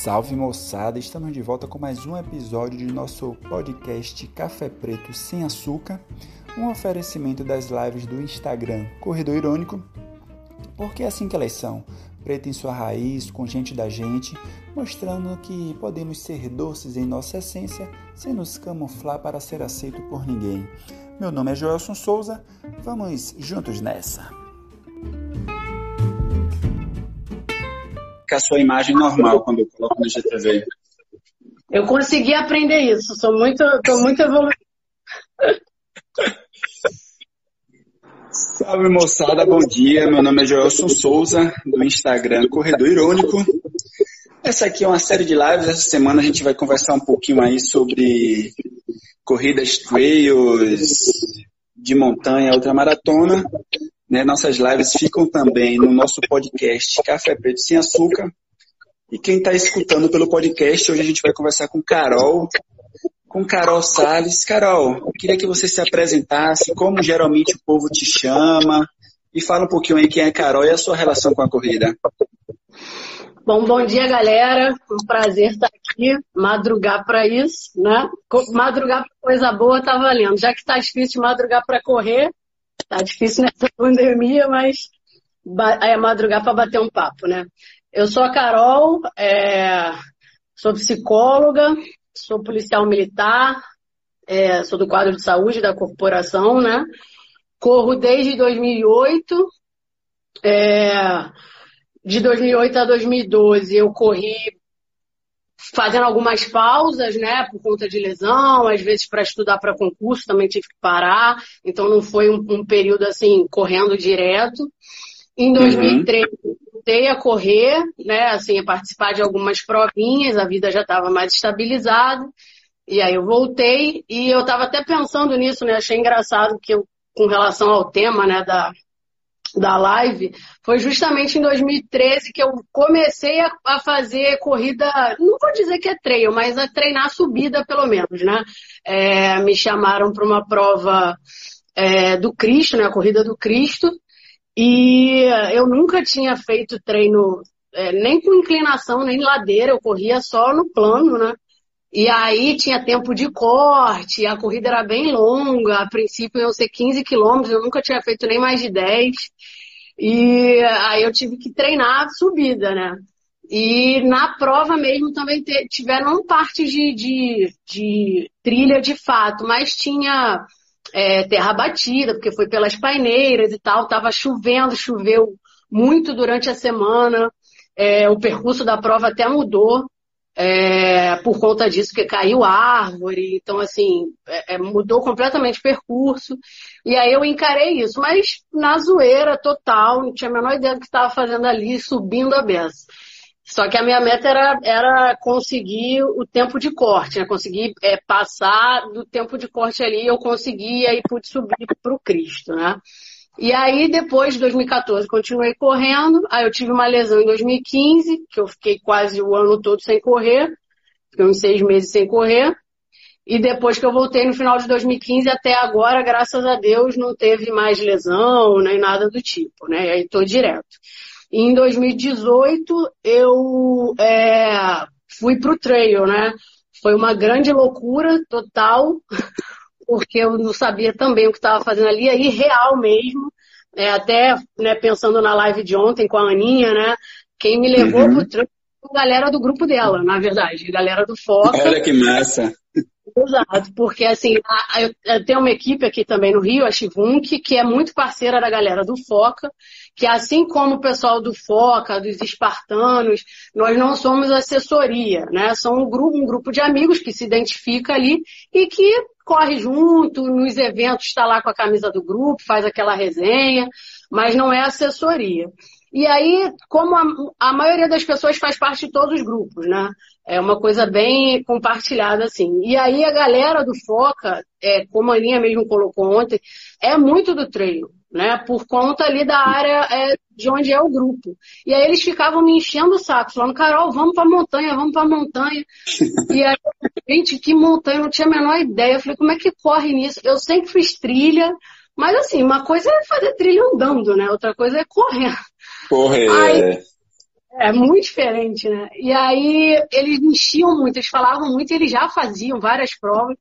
Salve moçada, estamos de volta com mais um episódio de nosso podcast Café Preto Sem Açúcar, um oferecimento das lives do Instagram Corredor Irônico, porque é assim que elas são, preto em sua raiz, com gente da gente, mostrando que podemos ser doces em nossa essência sem nos camuflar para ser aceito por ninguém. Meu nome é Joelson Souza, vamos juntos nessa! Ficar a sua imagem normal quando eu coloco no GTV. Eu consegui aprender isso, sou muito, tô muito evoluído. Salve moçada, bom dia. Meu nome é Joelson Souza, do Instagram Corredor Irônico. Essa aqui é uma série de lives. Essa semana a gente vai conversar um pouquinho aí sobre corridas trails de montanha, ultramaratona. Né? Nossas lives ficam também no nosso podcast Café Preto Sem Açúcar. E quem está escutando pelo podcast, hoje a gente vai conversar com Carol, com Carol Sales. Carol, queria que você se apresentasse, como geralmente o povo te chama, e fala um pouquinho aí quem é Carol e a sua relação com a corrida. Bom, bom dia, galera. Um prazer estar aqui, madrugar para isso, né? Madrugar para coisa boa tá valendo. Já que está difícil madrugar para correr, Tá difícil nessa pandemia, mas é madrugar para bater um papo, né? Eu sou a Carol, é, sou psicóloga, sou policial militar, é, sou do quadro de saúde da corporação, né? Corro desde 2008. É, de 2008 a 2012 eu corri fazendo algumas pausas, né, por conta de lesão, às vezes para estudar para concurso também tive que parar, então não foi um, um período assim correndo direto. Em 2013 uhum. voltei a correr, né, assim, a participar de algumas provinhas, a vida já estava mais estabilizada. E aí eu voltei e eu estava até pensando nisso, né, achei engraçado que eu com relação ao tema, né, da da live, foi justamente em 2013 que eu comecei a, a, fazer corrida, não vou dizer que é trail, mas a treinar subida pelo menos, né? É, me chamaram para uma prova é, do Cristo, né? A corrida do Cristo, e eu nunca tinha feito treino é, nem com inclinação, nem ladeira, eu corria só no plano, né? E aí tinha tempo de corte, a corrida era bem longa, a princípio iam ser 15 quilômetros, eu nunca tinha feito nem mais de 10. E aí eu tive que treinar a subida, né? E na prova mesmo também tiveram partes de, de, de, trilha de fato, mas tinha é, terra batida, porque foi pelas paineiras e tal, tava chovendo, choveu muito durante a semana, é, o percurso da prova até mudou é, por conta disso, que caiu árvore, então assim, é, é, mudou completamente o percurso. E aí eu encarei isso, mas na zoeira total, não tinha a menor ideia do que estava fazendo ali, subindo a beça. Só que a minha meta era, era conseguir o tempo de corte, né? conseguir é, passar do tempo de corte ali, eu consegui, aí pude subir para o Cristo, né? E aí, depois de 2014, continuei correndo. Aí eu tive uma lesão em 2015, que eu fiquei quase o ano todo sem correr. Fiquei uns seis meses sem correr. E depois que eu voltei no final de 2015 até agora, graças a Deus, não teve mais lesão, nem nada do tipo, né? Aí tô direto. E em 2018, eu é, fui pro trail, né? Foi uma grande loucura total porque eu não sabia também o que estava fazendo ali, aí real mesmo, é, até né, pensando na live de ontem com a Aninha, né? Quem me levou uhum. pro trânsito a galera do grupo dela, na verdade, a galera do Foca. Olha que massa! Exato, porque assim, a, eu, eu tenho uma equipe aqui também no Rio, a Chivunk, que é muito parceira da galera do Foca, que assim como o pessoal do Foca, dos espartanos, nós não somos assessoria, né? São um grupo, um grupo de amigos que se identifica ali e que corre junto, nos eventos está lá com a camisa do grupo, faz aquela resenha, mas não é assessoria. E aí, como a, a, maioria das pessoas faz parte de todos os grupos, né? É uma coisa bem compartilhada, assim. E aí a galera do Foca, é, como a Aninha mesmo colocou ontem, é muito do treino, né? Por conta ali da área é, de onde é o grupo. E aí eles ficavam me enchendo o saco, falando, Carol, vamos pra montanha, vamos pra montanha. e aí, gente, que montanha, eu não tinha a menor ideia. Eu falei, como é que corre nisso? Eu sempre fiz trilha, mas assim, uma coisa é fazer trilha andando, né? Outra coisa é correr. Correr. Aí, É muito diferente, né? E aí eles enchiam muito, eles falavam muito, eles já faziam várias provas.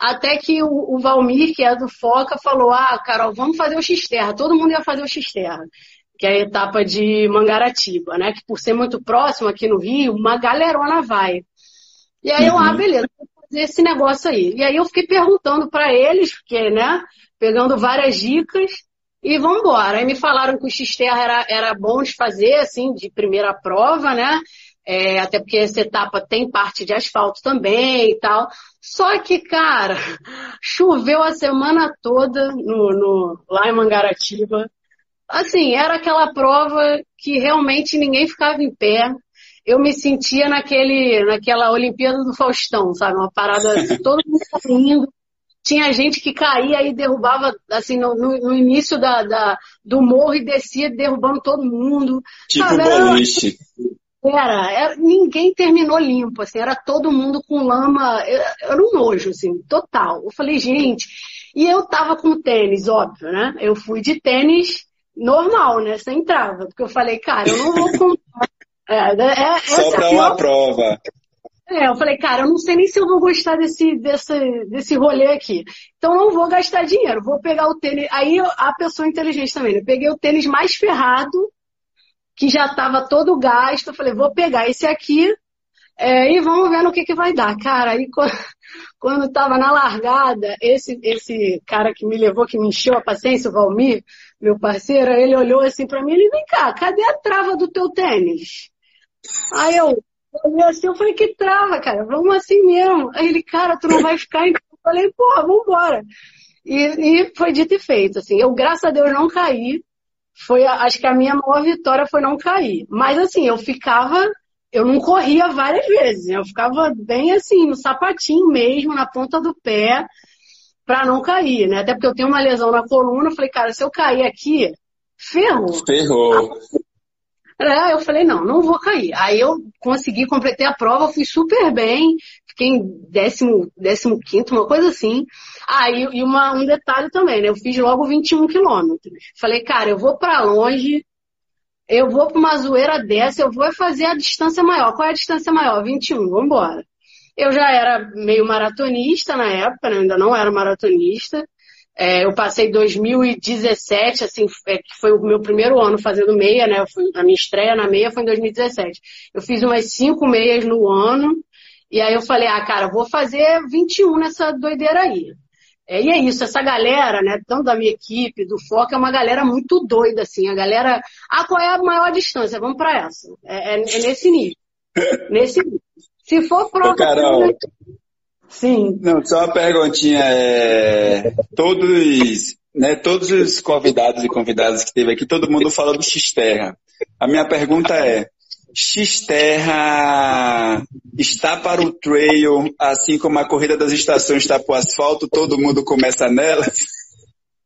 Até que o, o Valmir, que é do Foca, falou: Ah, Carol, vamos fazer o X-Terra. Todo mundo ia fazer o X-Terra, que é a etapa de Mangaratiba, né? Que por ser muito próximo aqui no Rio, uma galerona vai. E aí eu, ah, uhum. beleza, vou fazer esse negócio aí. E aí eu fiquei perguntando para eles, porque, né? Pegando várias dicas. E vamos embora. Aí me falaram que o X-Terra era, era bom de fazer, assim, de primeira prova, né? É, até porque essa etapa tem parte de asfalto também e tal. Só que, cara, choveu a semana toda no, no, lá em Mangaratiba. Assim, era aquela prova que realmente ninguém ficava em pé. Eu me sentia naquele, naquela Olimpíada do Faustão, sabe? Uma parada, todo mundo caindo. Tinha gente que caía e derrubava, assim, no, no início da, da, do morro e descia derrubando todo mundo. Tipo sabe? boliche. Era, era, ninguém terminou limpo, assim, era todo mundo com lama, era, era um nojo, assim, total. Eu falei, gente, e eu tava com tênis, óbvio, né? Eu fui de tênis normal, né? Sem trava, porque eu falei, cara, eu não vou comprar. É, é, é Só pra uma prova. É, eu falei, cara, eu não sei nem se eu vou gostar desse, desse, desse rolê aqui. Então não vou gastar dinheiro, vou pegar o tênis. Aí a pessoa inteligente também, né? Eu peguei o tênis mais ferrado que já estava todo gasto. Eu falei, vou pegar esse aqui é, e vamos ver no que, que vai dar. Cara, aí quando estava na largada, esse, esse cara que me levou, que me encheu a paciência, o Valmir, meu parceiro, ele olhou assim para mim e ele, vem cá, cadê a trava do teu tênis? Aí eu olhei assim, eu falei, que trava, cara, vamos assim mesmo. Aí ele, cara, tu não vai ficar em... Eu falei, porra, vambora. E, e foi dito e feito, assim. Eu, graças a Deus, não caí foi, acho que a minha maior vitória foi não cair. Mas assim, eu ficava, eu não corria várias vezes, eu ficava bem assim, no sapatinho mesmo, na ponta do pé, para não cair, né? Até porque eu tenho uma lesão na coluna, eu falei, cara, se eu cair aqui, ferrou. Ferrou. É, eu falei, não, não vou cair. Aí eu consegui, completei a prova, fui super bem, fiquei em décimo, décimo quinto, uma coisa assim. Ah, e, uma, um detalhe também, né? Eu fiz logo 21 quilômetros. Falei, cara, eu vou para longe, eu vou para uma zoeira dessa, eu vou fazer a distância maior. Qual é a distância maior? 21, vamos embora. Eu já era meio maratonista na época, né? ainda não era maratonista. É, eu passei 2017, assim, é, que foi o meu primeiro ano fazendo meia, né? Fui, a minha estreia na meia foi em 2017. Eu fiz umas cinco meias no ano, e aí eu falei, ah, cara, vou fazer 21 nessa doideira aí. É, e é isso, essa galera, né, tanto da minha equipe, do Foco, é uma galera muito doida, assim. A galera, ah, qual é a maior distância? Vamos para essa. É, é, é, nesse nível. nesse nível. Se for prova... Ô, Carol, Sim. Não, só uma perguntinha. É... Todos, né, todos os convidados e convidadas que teve aqui, todo mundo falou do X-Terra. A minha pergunta é, X-Terra está para o trail, assim como a corrida das estações está para o asfalto, todo mundo começa nela?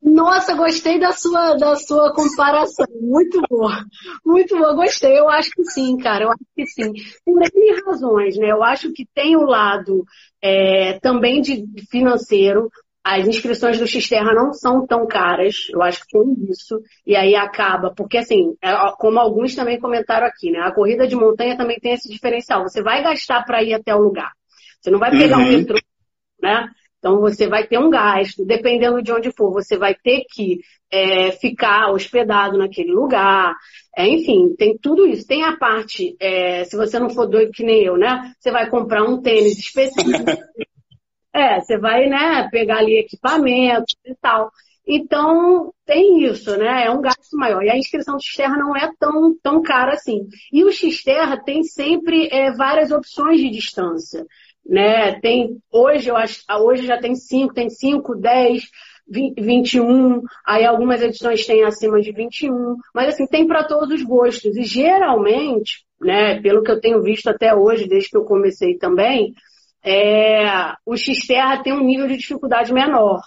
Nossa, gostei da sua, da sua comparação. Muito boa. Muito boa, gostei. Eu acho que sim, cara. Eu acho que sim. Por N razões, né? Eu acho que tem o lado é, também de financeiro. As inscrições do Xterra não são tão caras, eu acho que tem isso, e aí acaba, porque assim, é, como alguns também comentaram aqui, né? A corrida de montanha também tem esse diferencial. Você vai gastar para ir até o lugar. Você não vai pegar uhum. um metrô, né? Então você vai ter um gasto, dependendo de onde for, você vai ter que é, ficar hospedado naquele lugar. É, enfim, tem tudo isso. Tem a parte, é, se você não for doido que nem eu, né? Você vai comprar um tênis específico. é, você vai, né, pegar ali equipamentos e tal. Então, tem isso, né? É um gasto maior. E a inscrição do Xterra não é tão, tão cara assim. E o Xterra tem sempre é, várias opções de distância né? Tem, hoje eu acho, hoje já tem 5, tem 5, 10, 21, aí algumas edições têm acima de 21, mas assim, tem para todos os gostos. E geralmente, né, pelo que eu tenho visto até hoje, desde que eu comecei também, é, o X-Terra tem um nível de dificuldade menor.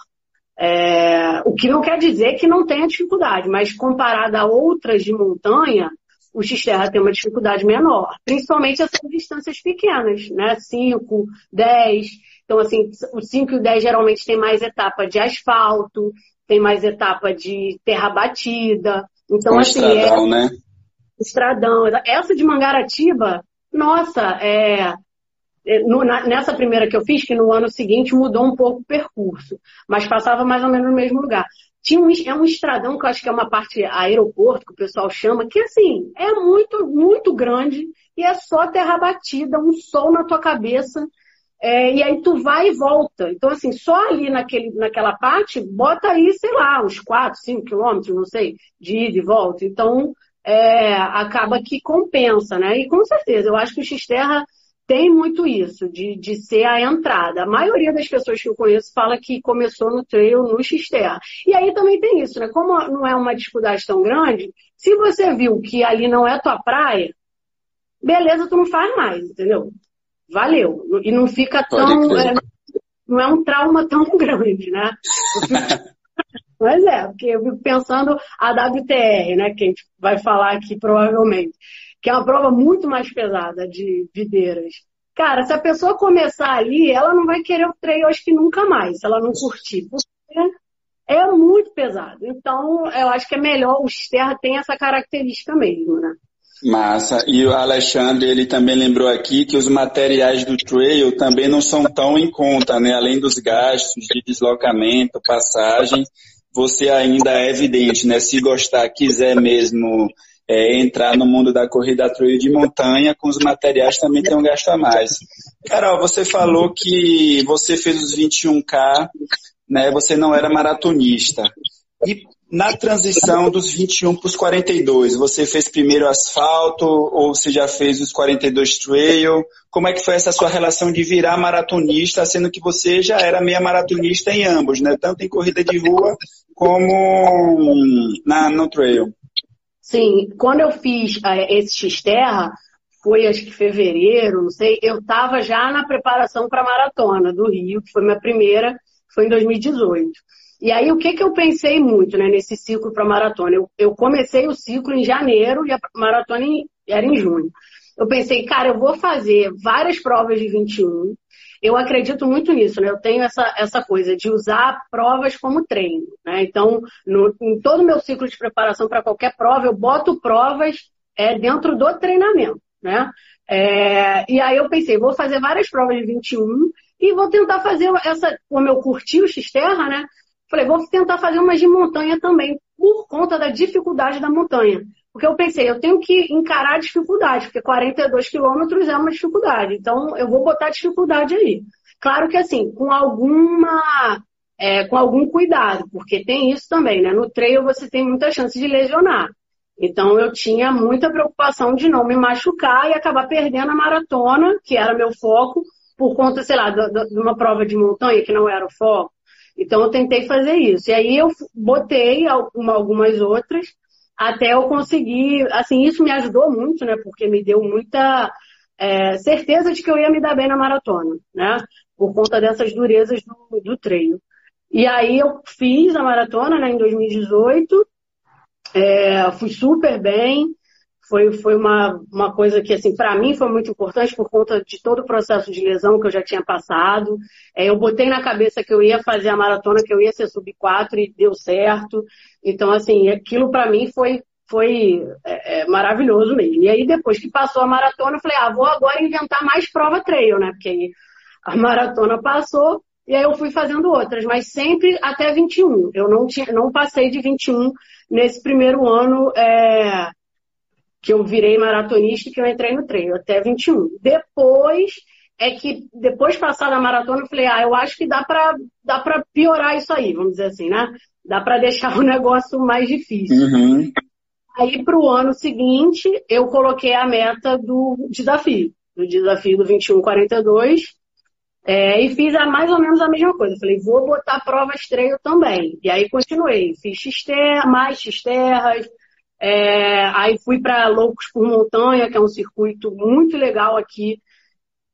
É, o que não quer dizer que não tenha dificuldade, mas comparado a outras de montanha, o X-Terra tem uma dificuldade menor, principalmente essas distâncias pequenas, né? 5, 10. Então, assim, o 5 e o 10 geralmente tem mais etapa de asfalto, tem mais etapa de terra batida. Então, Com assim. É estradão, é... né? Estradão. Essa de Mangaratiba, nossa, é, no, na, nessa primeira que eu fiz, que no ano seguinte mudou um pouco o percurso, mas passava mais ou menos no mesmo lugar. Tinha um, é um estradão que eu acho que é uma parte aeroporto, que o pessoal chama, que assim, é muito, muito grande e é só terra batida, um sol na tua cabeça. É, e aí tu vai e volta. Então, assim, só ali naquele, naquela parte, bota aí, sei lá, uns 4, 5 quilômetros, não sei, de ida e volta. Então, é, acaba que compensa, né? E com certeza, eu acho que o X-Terra tem muito isso, de, de ser a entrada. A maioria das pessoas que eu conheço fala que começou no trail no Xterra. E aí também tem isso, né? Como não é uma dificuldade tão grande, se você viu que ali não é tua praia, beleza, tu não faz mais, entendeu? Valeu. E não fica tão. É, não é um trauma tão grande, né? Mas é, porque eu fico pensando a WTR, né? Que a gente vai falar aqui provavelmente que é uma prova muito mais pesada de videiras. Cara, se a pessoa começar ali, ela não vai querer o treino, acho que nunca mais, se ela não curtir. Porque é muito pesado. Então, eu acho que é melhor, o Sterra tem essa característica mesmo, né? Massa. E o Alexandre, ele também lembrou aqui que os materiais do trail também não são tão em conta, né? Além dos gastos de deslocamento, passagem, você ainda é evidente, né? Se gostar, quiser mesmo é, entrar no mundo da corrida trail de montanha, com os materiais também tem um gasto a mais. Carol, você falou que você fez os 21K, né, você não era maratonista. E na transição dos 21 para os 42, você fez primeiro asfalto ou você já fez os 42 trail? Como é que foi essa sua relação de virar maratonista, sendo que você já era meia maratonista em ambos, né? Tanto em corrida de rua como na, no trail. Sim, quando eu fiz é, esse X-Terra, foi acho que fevereiro, não sei, eu estava já na preparação para a maratona do Rio, que foi minha primeira, foi em 2018. E aí, o que, que eu pensei muito né, nesse ciclo para maratona? Eu, eu comecei o ciclo em janeiro e a maratona em, era em junho. Eu pensei, cara, eu vou fazer várias provas de 21, eu acredito muito nisso, né? Eu tenho essa, essa coisa de usar provas como treino, né? Então, no, em todo o meu ciclo de preparação para qualquer prova, eu boto provas é, dentro do treinamento, né? É, e aí eu pensei, vou fazer várias provas de 21 e vou tentar fazer essa, como eu curti o X-Terra, né? Falei, vou tentar fazer umas de montanha também, por conta da dificuldade da montanha. Porque eu pensei, eu tenho que encarar a dificuldade, porque 42 quilômetros é uma dificuldade. Então, eu vou botar dificuldade aí. Claro que assim, com alguma. É, com algum cuidado, porque tem isso também, né? No trail você tem muita chance de lesionar. Então eu tinha muita preocupação de não me machucar e acabar perdendo a maratona, que era meu foco, por conta, sei lá, de uma prova de montanha que não era o foco. Então eu tentei fazer isso. E aí eu botei algumas outras, até eu conseguir, assim, isso me ajudou muito, né? Porque me deu muita é, certeza de que eu ia me dar bem na maratona, né? Por conta dessas durezas do, do treino. E aí eu fiz a maratona, né, em 2018, é, fui super bem, foi, foi uma, uma coisa que, assim, para mim foi muito importante por conta de todo o processo de lesão que eu já tinha passado. É, eu botei na cabeça que eu ia fazer a maratona, que eu ia ser sub 4 e deu certo. Então, assim, aquilo para mim foi, foi é, é, maravilhoso mesmo. E aí, depois que passou a maratona, eu falei, ah, vou agora inventar mais prova trail, né? Porque aí a maratona passou, e aí eu fui fazendo outras, mas sempre até 21. Eu não, tinha, não passei de 21 nesse primeiro ano é, que eu virei maratonista e que eu entrei no treino, até 21. Depois é que, depois de passar na maratona, eu falei, ah, eu acho que dá para dá pra piorar isso aí, vamos dizer assim, né? Dá para deixar o negócio mais difícil. Uhum. Aí, para o ano seguinte, eu coloquei a meta do desafio, do desafio do 2142, é, e fiz a, mais ou menos a mesma coisa. Falei, vou botar provas treino também. E aí continuei, fiz X-terra, mais X-terras, é, aí fui para Loucos por Montanha, que é um circuito muito legal aqui,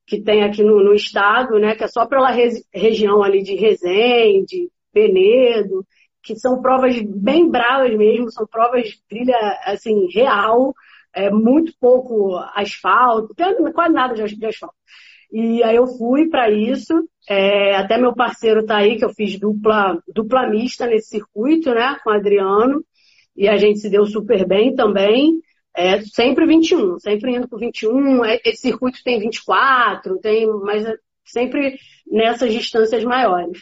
que tem aqui no, no estado, né? Que é só pela região ali de Resende, Penedo, que são provas bem bravas mesmo, são provas de trilha, assim, real, é, muito pouco asfalto, quase nada de, de asfalto. E aí eu fui para isso, é, até meu parceiro tá aí, que eu fiz dupla, dupla mista nesse circuito, né, com o Adriano, e a gente se deu super bem também. é sempre 21, sempre indo para 21. É, esse circuito tem 24, tem, mas é sempre nessas distâncias maiores.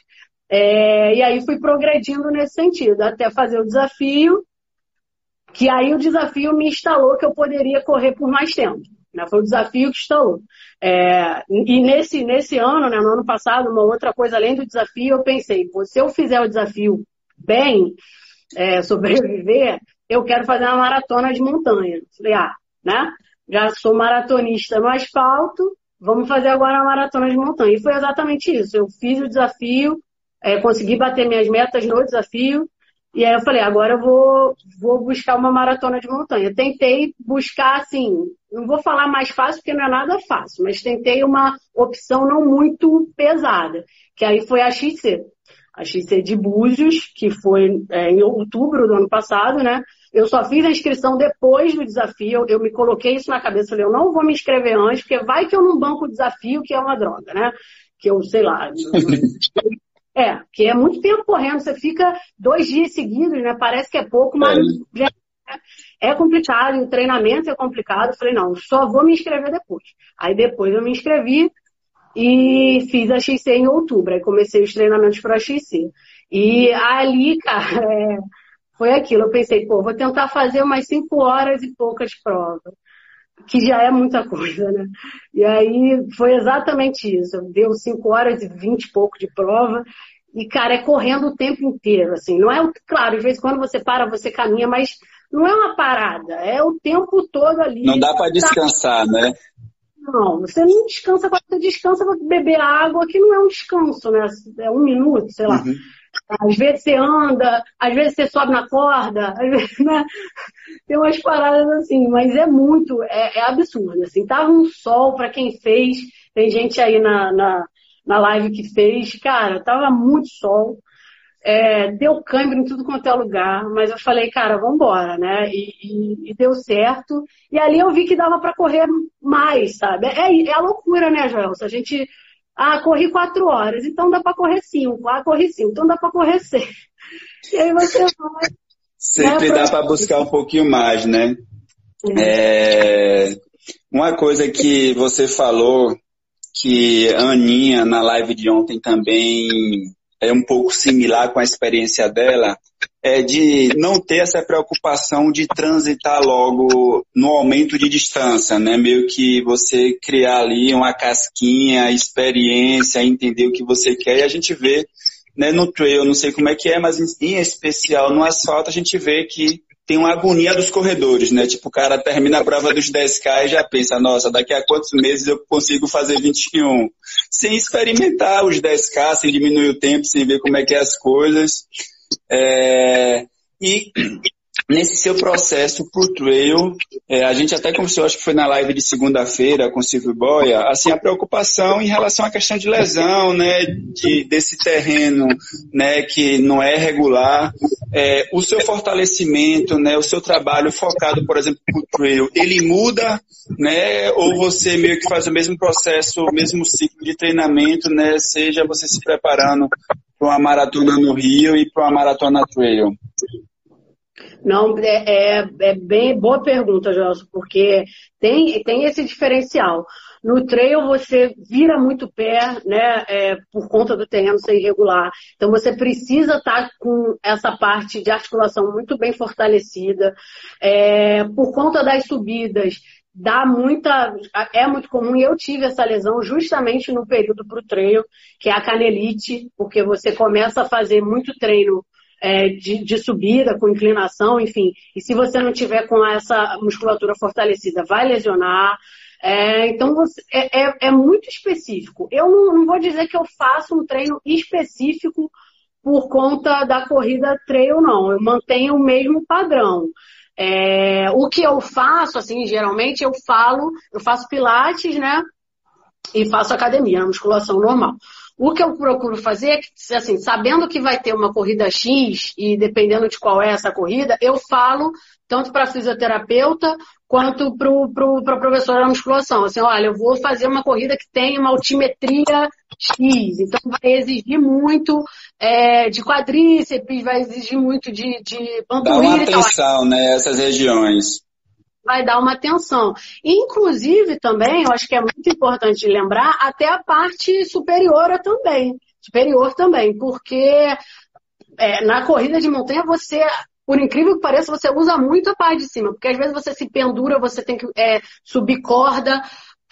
É, e aí fui progredindo nesse sentido, até fazer o desafio, que aí o desafio me instalou que eu poderia correr por mais tempo. Né? Foi o desafio que instalou. É, e nesse, nesse ano, né, no ano passado, uma outra coisa além do desafio, eu pensei, se eu fizer o desafio bem, é, sobreviver, eu quero fazer uma maratona de montanha. Falei, ah, né? Já sou maratonista no asfalto, vamos fazer agora uma maratona de montanha. E foi exatamente isso. Eu fiz o desafio, é, consegui bater minhas metas no desafio, e aí eu falei, agora eu vou, vou buscar uma maratona de montanha. Tentei buscar, assim, não vou falar mais fácil, porque não é nada fácil, mas tentei uma opção não muito pesada, que aí foi a XC. A XC de Búzios, que foi é, em outubro do ano passado, né? Eu só fiz a inscrição depois do desafio, eu me coloquei isso na cabeça, falei, eu não vou me inscrever antes, porque vai que eu não banco o desafio, que é uma droga, né? Que eu, sei lá, É, que é muito tempo correndo, você fica dois dias seguidos, né? Parece que é pouco, mas é, é complicado, o treinamento é complicado. Eu falei, não, só vou me inscrever depois. Aí depois eu me inscrevi e fiz a XC em outubro. Aí comecei os treinamentos para a XC. E ali, cara, é, foi aquilo. Eu pensei, pô, vou tentar fazer umas cinco horas e poucas provas que já é muita coisa, né? E aí foi exatamente isso. Deu 5 horas e 20 e pouco de prova. E, cara, é correndo o tempo inteiro, assim. Não é, claro, às vezes quando você para, você caminha, mas não é uma parada. É o tempo todo ali. Não dá para descansar, né? Não, você não descansa quando você descansa para beber água, que não é um descanso, né? É um minuto, sei lá. Uhum. Às vezes você anda, às vezes você sobe na corda, às vezes, né? Tem umas paradas assim, mas é muito, é, é absurdo. Assim, tava um sol para quem fez, tem gente aí na, na, na live que fez, cara, tava muito sol. É, deu câmbio em tudo quanto é lugar, mas eu falei, cara, vambora, né? E, e, e deu certo. E ali eu vi que dava para correr mais, sabe? É, é a loucura, né, Joel? Se a gente ah, corri quatro horas, então dá para correr cinco. Ah, corri cinco, então dá para correr seis. E aí você vai. Sempre né, dá para buscar um pouquinho mais, né? É, uma coisa que você falou, que a Aninha, na live de ontem também é um pouco similar com a experiência dela, é de não ter essa preocupação de transitar logo no aumento de distância, né? Meio que você criar ali uma casquinha, experiência, entender o que você quer e a gente vê, né, no trail, não sei como é que é, mas em especial no asfalto a gente vê que tem uma agonia dos corredores, né? Tipo, o cara termina a prova dos 10K e já pensa, nossa, daqui a quantos meses eu consigo fazer 21? Sem experimentar os 10K, sem diminuir o tempo, sem ver como é que é as coisas. É, e nesse seu processo pro trail, é, a gente até conversou, acho que foi na live de segunda-feira com o Silvio Boia, assim, a preocupação em relação à questão de lesão, né, de, desse terreno, né, que não é regular, é, o seu fortalecimento, né, o seu trabalho focado, por exemplo, pro trail, ele muda, né, ou você meio que faz o mesmo processo, o mesmo ciclo de treinamento, né, seja você se preparando para uma maratona no Rio e para uma maratona trail? Não, é, é, é, bem boa pergunta, Gelson, porque tem, tem esse diferencial. No trail você vira muito pé, né, é, por conta do terreno ser irregular. Então você precisa estar tá com essa parte de articulação muito bem fortalecida. É, por conta das subidas, dá muita. É muito comum, e eu tive essa lesão justamente no período para o treino, que é a canelite, porque você começa a fazer muito treino é, de, de, subida, com inclinação, enfim. E se você não tiver com essa musculatura fortalecida, vai lesionar. É, então, você, é, é, é, muito específico. Eu não, não vou dizer que eu faço um treino específico por conta da corrida trail, não. Eu mantenho o mesmo padrão. É, o que eu faço, assim, geralmente eu falo, eu faço pilates, né? E faço academia, musculação normal. O que eu procuro fazer é que, assim, sabendo que vai ter uma corrida X e dependendo de qual é essa corrida, eu falo tanto para fisioterapeuta quanto para o pro, pro professor da musculação. Assim, olha, eu vou fazer uma corrida que tem uma altimetria X, então vai exigir muito é, de quadríceps, vai exigir muito de, de panturrilha Dá uma atenção, né, essas regiões. Vai dar uma atenção. Inclusive também, eu acho que é muito importante lembrar, até a parte superior também. Superior também, porque é, na corrida de montanha você por incrível que pareça, você usa muito a parte de cima, porque às vezes você se pendura, você tem que é, subir corda,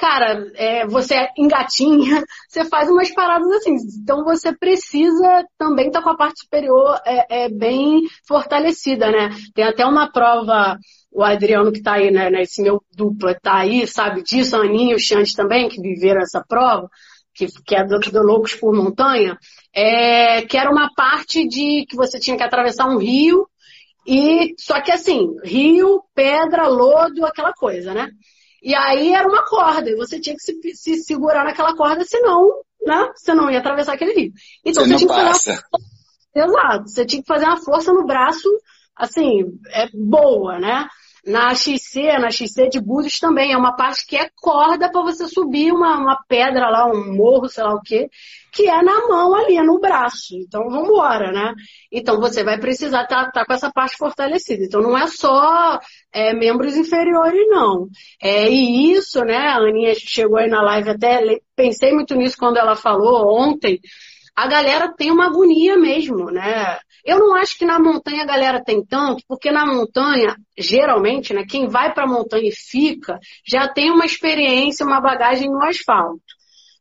cara, é, você engatinha, você faz umas paradas assim. Então você precisa também estar tá com a parte superior é, é, bem fortalecida, né? Tem até uma prova, o Adriano que está aí, né, nesse meu dupla, tá aí, sabe disso, a Aninha e o Xande também, que viveram essa prova, que, que é do, do Loucos por Montanha, é, que era uma parte de que você tinha que atravessar um rio, e só que assim, rio, pedra, lodo, aquela coisa, né? E aí era uma corda, e você tinha que se, se segurar naquela corda, senão, né? Você não ia atravessar aquele rio. Então você, você tinha que fazer uma... Exato, você tinha que fazer uma força no braço, assim, é boa, né? Na XC, na XC de Búzios também, é uma parte que é corda para você subir uma, uma pedra lá, um morro, sei lá o quê, que é na mão ali, no braço. Então, vamos embora, né? Então, você vai precisar estar tá, tá com essa parte fortalecida. Então, não é só é, membros inferiores, não. É, e isso, né, a Aninha chegou aí na live até, pensei muito nisso quando ela falou ontem, a galera tem uma agonia mesmo, né? Eu não acho que na montanha a galera tem tanto, porque na montanha, geralmente, né, quem vai para a montanha e fica, já tem uma experiência, uma bagagem no asfalto.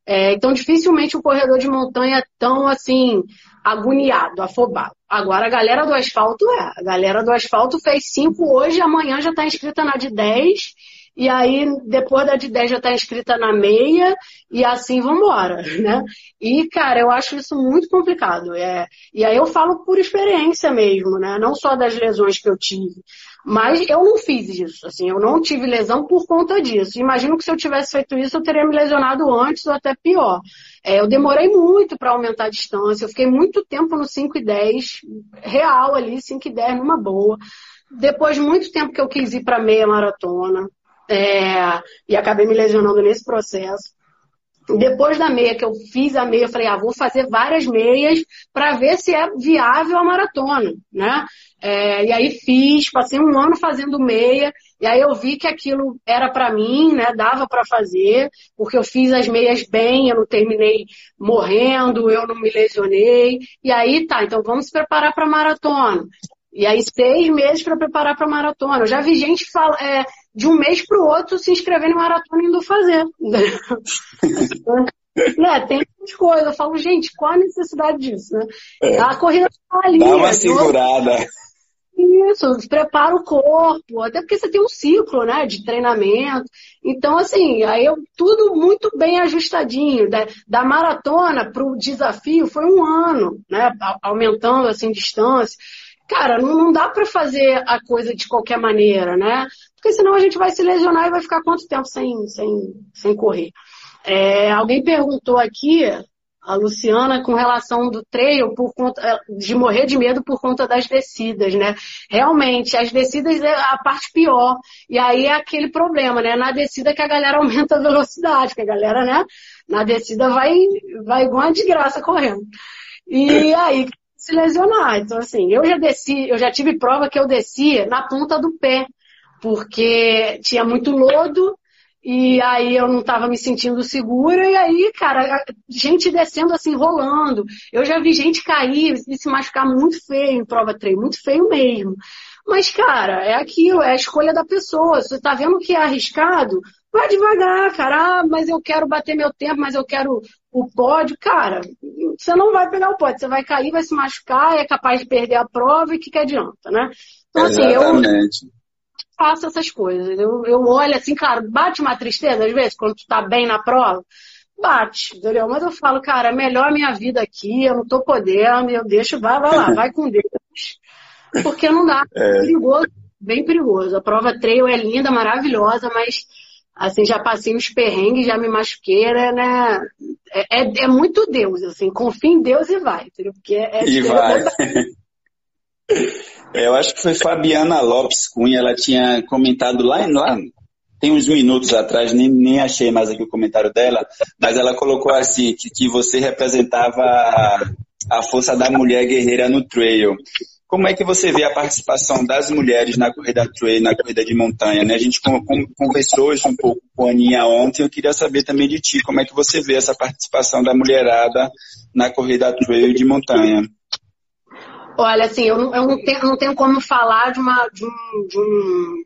É, então, dificilmente o corredor de montanha é tão assim, agoniado, afobado. Agora, a galera do asfalto é. A galera do asfalto fez cinco hoje, amanhã já está inscrita na de 10 e aí depois da de 10 já está inscrita na meia, e assim vambora, né? E, cara, eu acho isso muito complicado. É, e aí eu falo por experiência mesmo, né? Não só das lesões que eu tive. Mas eu não fiz isso, assim, eu não tive lesão por conta disso. Imagino que se eu tivesse feito isso, eu teria me lesionado antes ou até pior. É, eu demorei muito para aumentar a distância, eu fiquei muito tempo no 5 e 10, real ali, 5 e 10 numa boa. Depois de muito tempo que eu quis ir para meia maratona, é, e acabei me lesionando nesse processo. Depois da meia que eu fiz a meia, eu falei, ah, vou fazer várias meias para ver se é viável a maratona, né? É, e aí fiz, passei um ano fazendo meia, e aí eu vi que aquilo era para mim, né? Dava para fazer, porque eu fiz as meias bem, eu não terminei morrendo, eu não me lesionei. E aí tá, então vamos se preparar para maratona. E aí, seis meses para preparar para maratona. Eu já vi gente fala, é, de um mês para o outro se inscrever em maratona e indo fazer. né? Tem muitas coisas. Eu falo, gente, qual a necessidade disso? Né? É. A corrida está ali. Dá uma segurada. Isso, prepara o corpo, até porque você tem um ciclo, né, de treinamento. Então, assim, aí eu, tudo muito bem ajustadinho. Da, da maratona para o desafio foi um ano, né, aumentando, assim, distância cara, não, não dá para fazer a coisa de qualquer maneira, né? Porque senão a gente vai se lesionar e vai ficar quanto tempo sem, sem, sem correr? É, alguém perguntou aqui, a Luciana, com relação do trail, por conta é, de morrer de medo por conta das descidas, né? Realmente, as descidas é a parte pior. E aí é aquele problema, né? Na descida que a galera aumenta a velocidade, que a galera, né? Na descida vai, vai igual uma desgraça correndo. E aí, se lesionar. Então, assim, eu já desci, eu já tive prova que eu descia na ponta do pé, porque tinha muito lodo e aí eu não estava me sentindo segura, e aí, cara, gente descendo assim, rolando. Eu já vi gente cair e se machucar muito feio em prova treino, muito feio mesmo. Mas, cara, é aquilo, é a escolha da pessoa. Você tá vendo que é arriscado, vai devagar, cara. Ah, mas eu quero bater meu tempo, mas eu quero o pódio. Cara, você não vai pegar o pódio. Você vai cair, vai se machucar, é capaz de perder a prova e o que, que adianta, né? Então, assim, Exatamente. eu faço essas coisas. Eu, eu olho assim, claro, bate uma tristeza às vezes, quando tu tá bem na prova. Bate, entendeu? Mas eu falo, cara, é melhor a minha vida aqui, eu não tô podendo, eu deixo, vai, vai lá, vai com Deus. Porque não dá. É. é perigoso, bem perigoso. A prova trail é linda, maravilhosa, mas assim, já passei uns perrengues, já me machuquei, né? É, é, é muito Deus, assim, confia em Deus e vai, entendeu? Porque é, é e vai. Eu acho que foi Fabiana Lopes Cunha, ela tinha comentado lá, lá tem uns minutos atrás, nem, nem achei mais aqui o comentário dela, mas ela colocou assim, que, que você representava a, a força da mulher guerreira no trail. Como é que você vê a participação das mulheres na corrida trail, na corrida de montanha? Né? A gente conversou hoje um pouco com a Aninha ontem, eu queria saber também de ti, como é que você vê essa participação da mulherada na corrida trail de montanha? Olha, assim, eu não, eu não, tenho, não tenho como falar de uma, de um, de um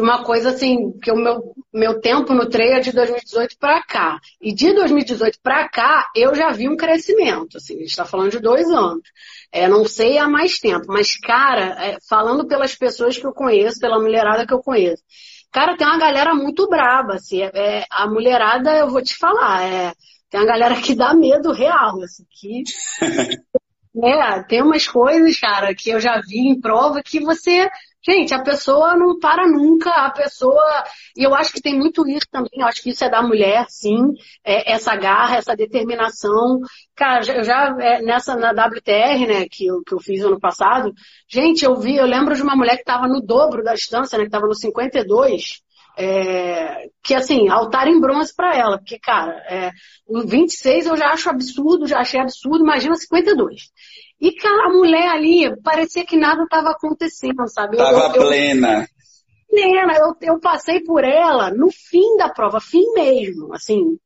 de uma coisa assim, que o meu, meu tempo no treino é de 2018 para cá. E de 2018 para cá, eu já vi um crescimento. Assim, a gente está falando de dois anos. É, não sei há mais tempo, mas, cara, é, falando pelas pessoas que eu conheço, pela mulherada que eu conheço, cara, tem uma galera muito braba. Assim, é, é a mulherada, eu vou te falar, é, tem uma galera que dá medo real, assim, que. É, tem umas coisas, cara, que eu já vi em prova que você Gente, a pessoa não para nunca, a pessoa. E eu acho que tem muito isso também, eu acho que isso é da mulher, sim, é, essa garra, essa determinação. Cara, eu já, é, nessa, na WTR, né, que eu, que eu fiz ano passado, gente, eu vi, eu lembro de uma mulher que estava no dobro da distância, né, que estava no 52. É, que assim, altar em bronze para ela, porque, cara, é, o 26 eu já acho absurdo, já achei absurdo, imagina 52. E a mulher ali, parecia que nada estava acontecendo, sabe? Tava eu, plena. plena. Eu, eu passei por ela no fim da prova, fim mesmo, assim,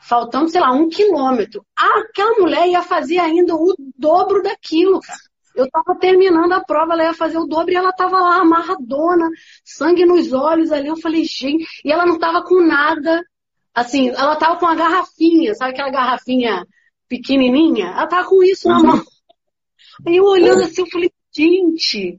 faltando, sei lá, um quilômetro. Aquela mulher ia fazer ainda o dobro daquilo, cara. Eu estava terminando a prova, ela ia fazer o dobro e ela estava lá amarradona, sangue nos olhos ali. Eu falei, gente, e ela não estava com nada. Assim, ela estava com uma garrafinha, sabe aquela garrafinha pequenininha? Ela estava com isso na mão. Aí eu olhando assim, eu falei, gente,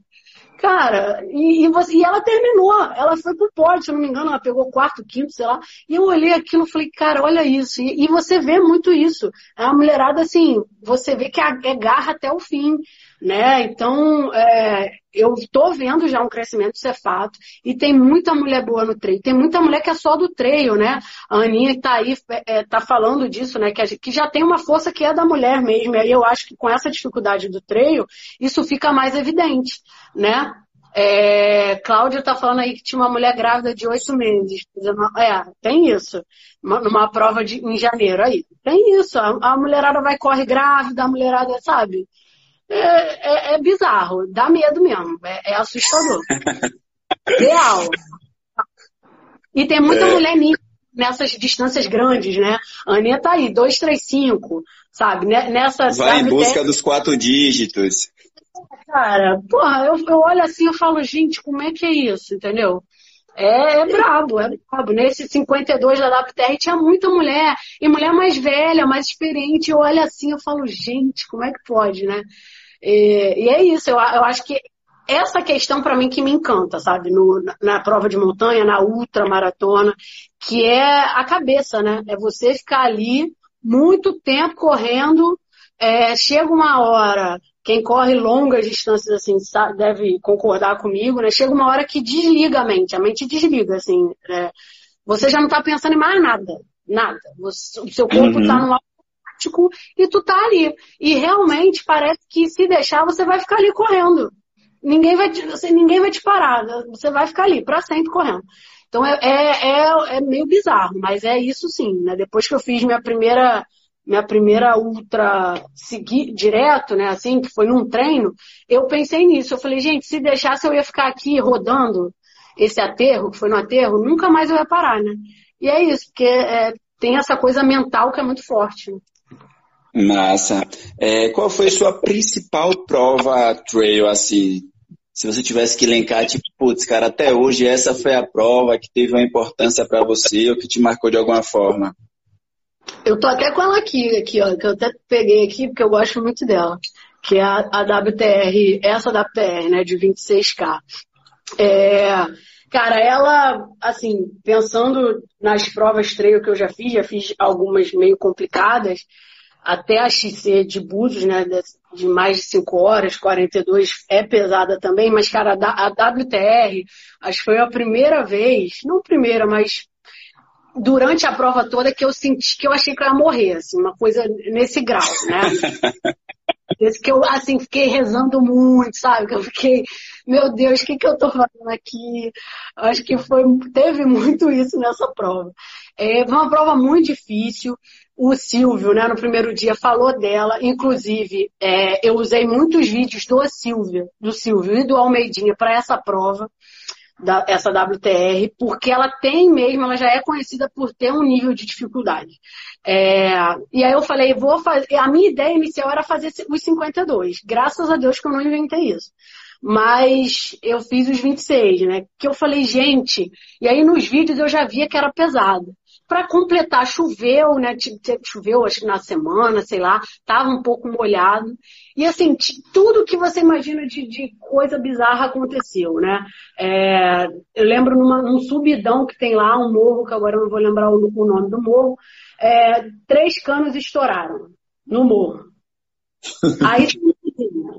cara, e, e, você, e ela terminou, ela foi pro pódio, se eu não me engano, ela pegou quarto, quinto, sei lá, e eu olhei aquilo e falei, cara, olha isso, e, e, você vê muito isso, a mulherada, assim, você vê que é garra até o fim, né? Então, é, eu estou vendo já um crescimento, isso é fato. E tem muita mulher boa no treino. Tem muita mulher que é só do treino, né? A Aninha está aí, é, tá falando disso, né? Que, gente, que, já tem uma força que é da mulher mesmo. E aí eu acho que com essa dificuldade do treino, isso fica mais evidente, né? É, Cláudia está falando aí que tinha uma mulher grávida de oito meses. É, tem isso. Numa prova de, em janeiro aí. Tem isso. A, a mulherada vai corre grávida, a mulherada, sabe? É, é, é bizarro, dá medo mesmo, é, é assustador. Real. E tem muita é. mulher nessas distâncias grandes, né? A Aninha tá aí, 235, sabe? Nessa, Vai em busca dos quatro dígitos. Cara, porra, eu, eu olho assim e falo, gente, como é que é isso, entendeu? É, é brabo, é brabo. Nesse 52 da WTR tinha muita mulher, e mulher mais velha, mais experiente. Eu olho assim e falo, gente, como é que pode, né? E, e é isso, eu, eu acho que essa questão para mim que me encanta, sabe? No, na, na, prova de montanha, na ultramaratona, que é a cabeça, né? É você ficar ali muito tempo correndo, é, chega uma hora, quem corre longas distâncias assim sabe, deve concordar comigo, né? Chega uma hora que desliga a mente, a mente desliga, assim. É, você já não está pensando em mais nada, nada. Você, o seu corpo está uhum. no e tu tá ali. E realmente parece que se deixar, você vai ficar ali correndo. Ninguém vai te, você, ninguém vai te parar. Você vai ficar ali para sempre correndo. Então é, é, é, é, meio bizarro, mas é isso sim. Né? Depois que eu fiz minha primeira minha primeira ultra seguir direto, né, assim, que foi num treino, eu pensei nisso. Eu falei, gente, se deixasse eu ia ficar aqui rodando esse aterro, que foi no aterro, nunca mais eu ia parar, né? E é isso, porque é, tem essa coisa mental que é muito forte. Né? Massa. É, qual foi sua principal prova trail, assim? Se você tivesse que elencar, tipo, putz, cara, até hoje essa foi a prova que teve uma importância para você ou que te marcou de alguma forma. Eu tô até com ela aqui, aqui, ó, que eu até peguei aqui porque eu gosto muito dela, que é a, a WTR, essa WTR, né, de 26K. É, cara, ela, assim, pensando nas provas trail que eu já fiz, já fiz algumas meio complicadas, até a XC de Búzios, né, de mais de 5 horas, 42, é pesada também, mas, cara, a WTR, acho que foi a primeira vez, não primeira, mas durante a prova toda que eu senti que eu achei que eu ia morrer, assim, uma coisa nesse grau, né? Esse que eu, assim, fiquei rezando muito, sabe? Que eu fiquei, meu Deus, o que, que eu tô fazendo aqui? Acho que foi, teve muito isso nessa prova. É uma prova muito difícil. O Silvio, né, no primeiro dia, falou dela. Inclusive, é, eu usei muitos vídeos do Silvio, do Silvio e do Almeidinha para essa prova da, essa WTR, porque ela tem mesmo, ela já é conhecida por ter um nível de dificuldade. É, e aí eu falei, vou fazer. A minha ideia inicial era fazer os 52. Graças a Deus que eu não inventei isso. Mas eu fiz os 26, né? Que eu falei, gente, e aí nos vídeos eu já via que era pesado. Para completar, choveu, né? Choveu, acho que na semana, sei lá, tava um pouco molhado. E assim, tudo que você imagina de, de coisa bizarra aconteceu, né? É, eu lembro numa, num subidão que tem lá, um morro, que agora eu não vou lembrar o, o nome do morro, é, três canos estouraram no morro. Aí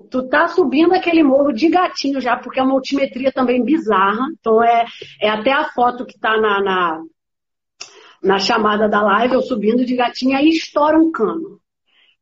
tu tá subindo aquele morro de gatinho já, porque é uma altimetria também bizarra. Então é, é até a foto que tá na, na na chamada da live, eu subindo de gatinha, aí estoura um cano.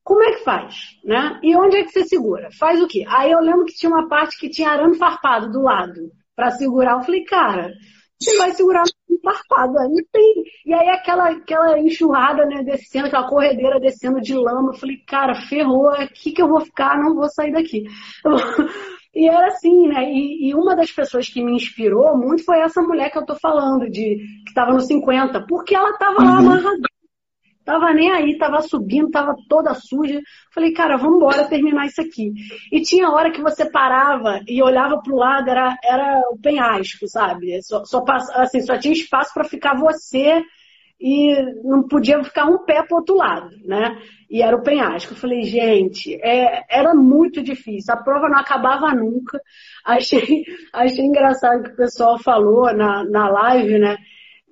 Como é que faz? Né? E onde é que você segura? Faz o quê? Aí eu lembro que tinha uma parte que tinha arame farpado do lado para segurar. Eu falei, cara, você vai segurar um farpado aí tem. E aí aquela, aquela enxurrada, né, descendo, aquela corredeira descendo de lama. Eu falei, cara, ferrou, é aqui que eu vou ficar, não vou sair daqui. E era assim, né? E, e, uma das pessoas que me inspirou muito foi essa mulher que eu tô falando, de que estava no 50, porque ela estava lá uhum. amarrada. Tava nem aí, tava subindo, tava toda suja. Falei, cara, vamos embora terminar isso aqui. E tinha hora que você parava e olhava pro lado, era, era o penhasco, sabe? Só, só, assim, só tinha espaço para ficar você e não podia ficar um pé para outro lado, né? E era o penhasco. Eu falei, gente, é, era muito difícil. A prova não acabava nunca. Achei, achei engraçado que o pessoal falou na, na live, né?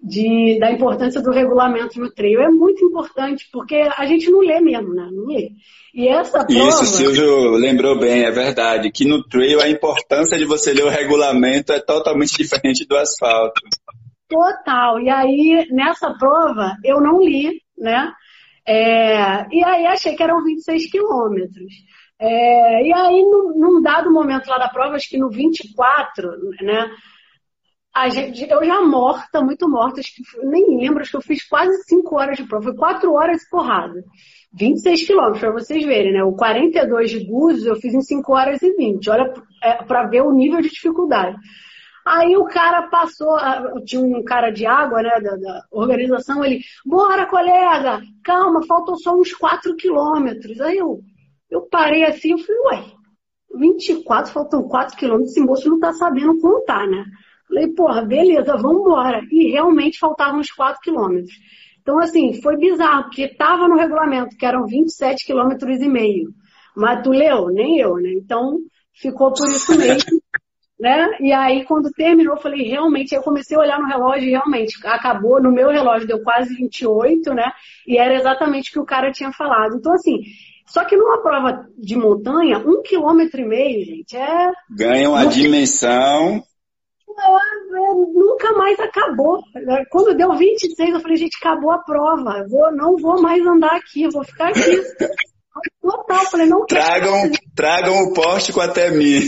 De, da importância do regulamento no treino. É muito importante, porque a gente não lê mesmo, né? Não lê. E essa prova... Isso, Silvio lembrou bem, é verdade. Que no trail a importância de você ler o regulamento é totalmente diferente do asfalto. Total. E aí, nessa prova, eu não li, né? É, e aí achei que eram 26 quilômetros. É, e aí, num, num, dado momento lá da prova, acho que no 24, né? A gente, eu já morta, muito morta, acho que nem lembro, acho que eu fiz quase 5 horas de prova, foi 4 horas de porrada. 26 quilômetros, para vocês verem, né? O 42 de Búzios eu fiz em 5 horas e 20. Olha, é, para ver o nível de dificuldade. Aí o cara passou, tinha um cara de água, né, da, da organização, ele, bora colega, calma, faltam só uns 4 quilômetros. Aí eu, eu parei assim, eu falei, ué, 24, faltam 4 quilômetros, esse moço não tá sabendo contar, né? Falei, porra, beleza, vamos embora. E realmente faltavam uns 4 quilômetros. Então, assim, foi bizarro, porque estava no regulamento, que eram 27 quilômetros e meio. Mas tu leu? Nem eu, né? Então, ficou por isso mesmo né? E aí, quando terminou, eu falei, realmente, eu comecei a olhar no relógio e realmente acabou, no meu relógio deu quase 28, né? E era exatamente o que o cara tinha falado. Então, assim, só que numa prova de montanha, um quilômetro e meio, gente, é. Ganha uma dimensão. É, é, nunca mais acabou. Quando deu 26, eu falei, gente, acabou a prova. Eu vou, não vou mais andar aqui, eu vou ficar aqui. Total, falei, não tragam, tragam o pórtico até mim.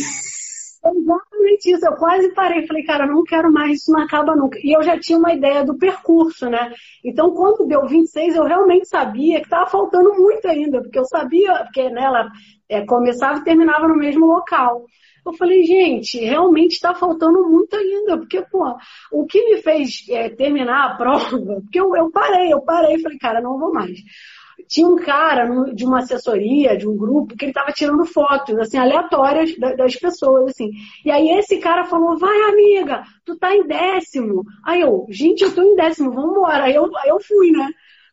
Exatamente isso. Eu quase parei. Falei, cara, não quero mais, isso não acaba nunca. E eu já tinha uma ideia do percurso, né? Então, quando deu 26, eu realmente sabia que estava faltando muito ainda, porque eu sabia, porque né, ela é, começava e terminava no mesmo local. Eu falei, gente, realmente está faltando muito ainda, porque, pô, o que me fez é, terminar a prova, porque eu, eu parei, eu parei, falei, cara, não vou mais tinha um cara de uma assessoria, de um grupo, que ele estava tirando fotos, assim, aleatórias das pessoas, assim. E aí esse cara falou, vai amiga, tu tá em décimo. Aí eu, gente, eu tô em décimo, vamos. Aí eu, aí eu fui, né?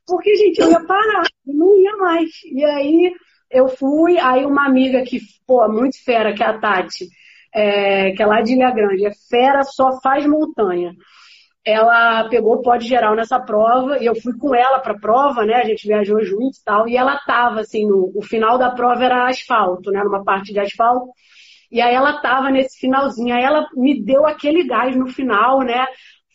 Porque, gente, eu ia parar, não ia mais. E aí eu fui, aí uma amiga que, pô, muito fera, que é a Tati, é, que é lá de Ilha Grande, é fera, só faz montanha ela pegou o pódio geral nessa prova e eu fui com ela para a prova, né? A gente viajou juntos e tal. E ela tava assim, no, o final da prova era asfalto, né? Numa parte de asfalto. E aí ela tava nesse finalzinho. Aí ela me deu aquele gás no final, né?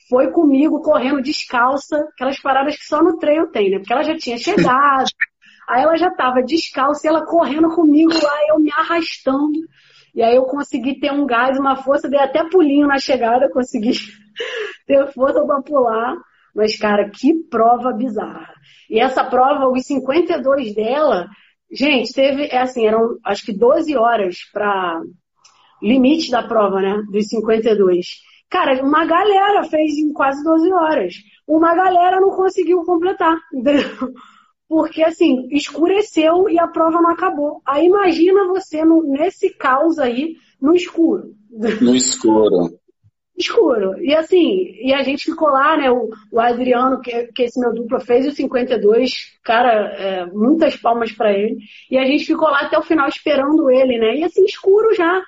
Foi comigo correndo descalça, aquelas paradas que só no treino tem, né? Porque ela já tinha chegado. Aí ela já tava descalça e ela correndo comigo lá, eu me arrastando. E aí eu consegui ter um gás, uma força, dei até pulinho na chegada, consegui ter força para pular. Mas, cara, que prova bizarra. E essa prova, os 52 dela, gente, teve, é assim, eram acho que 12 horas para limite da prova, né? Dos 52. Cara, uma galera fez em quase 12 horas. Uma galera não conseguiu completar, entendeu? Porque, assim, escureceu e a prova não acabou. Aí imagina você no, nesse caos aí, no escuro. No escuro. Escuro. E assim, e a gente ficou lá, né? O, o Adriano, que, que esse meu duplo fez o 52, cara, é, muitas palmas para ele. E a gente ficou lá até o final esperando ele, né? E assim, escuro já.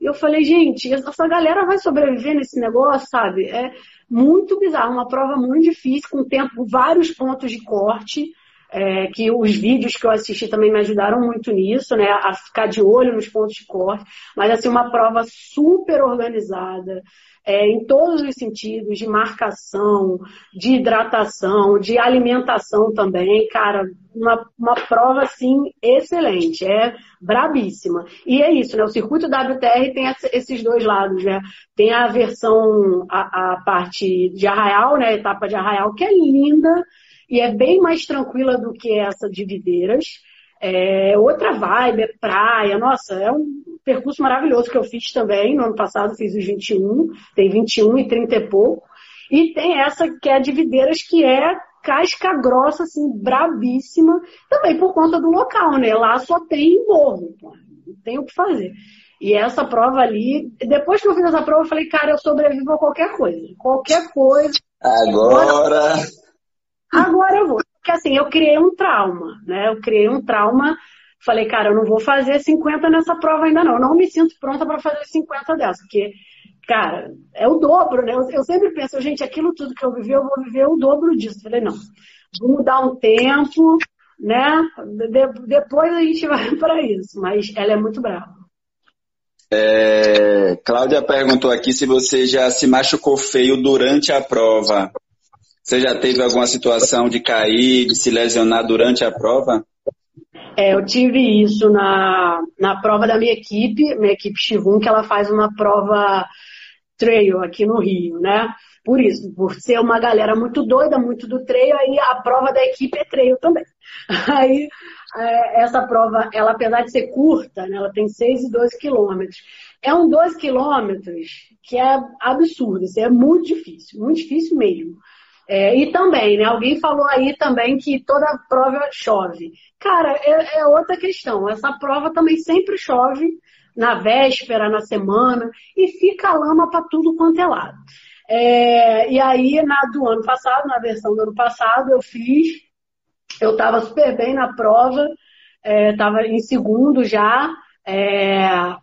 E eu falei, gente, essa galera vai sobreviver nesse negócio, sabe? É muito bizarro, uma prova muito difícil, com tempo, vários pontos de corte é, que os vídeos que eu assisti também me ajudaram muito nisso, né? A ficar de olho nos pontos de corte. Mas, assim, uma prova super organizada, é, em todos os sentidos, de marcação, de hidratação, de alimentação também. Cara, uma, uma prova, assim, excelente. É brabíssima. E é isso, né? O circuito WTR tem esses dois lados, né? Tem a versão, a, a parte de Arraial, né? A etapa de Arraial, que é linda e é bem mais tranquila do que essa de Videiras. É outra vibe, é praia. Nossa, é um percurso maravilhoso que eu fiz também. No ano passado fiz os 21, tem 21 e 30 e pouco. E tem essa que é de Videiras, que é casca grossa, assim, brabíssima, também por conta do local, né? Lá só tem morro, não tem o que fazer. E essa prova ali, depois que eu fiz essa prova, eu falei, cara, eu sobrevivo a qualquer coisa. Qualquer coisa. Agora. Agora eu vou. Porque assim, eu criei um trauma, né? Eu criei um trauma. Falei, cara, eu não vou fazer 50 nessa prova ainda não. Eu não me sinto pronta para fazer 50 dessa, porque, cara, é o dobro, né? Eu, eu, sempre penso, gente, aquilo tudo que eu vivi, eu vou viver o dobro disso. Falei, não, vamos dar um tempo, né? De, depois a gente vai para isso. Mas ela é muito brava. É, Cláudia perguntou aqui se você já se machucou feio durante a prova. Você já teve alguma situação de cair, de se lesionar durante a prova? É, eu tive isso na, na prova da minha equipe, minha equipe Chivum, que ela faz uma prova trail aqui no Rio, né? Por isso, por ser uma galera muito doida, muito do trail, aí a prova da equipe é trail também. Aí, é, essa prova, ela apesar de ser curta, né, ela tem 6 e 12 quilômetros. É um 12 quilômetros que é absurdo, é muito difícil, muito difícil mesmo. É, e também, né? Alguém falou aí também que toda prova chove. Cara, é, é outra questão. Essa prova também sempre chove na véspera, na semana, e fica lama para tudo quanto é lado. É, e aí, na do ano passado, na versão do ano passado, eu fiz, eu estava super bem na prova, estava é, em segundo já, é,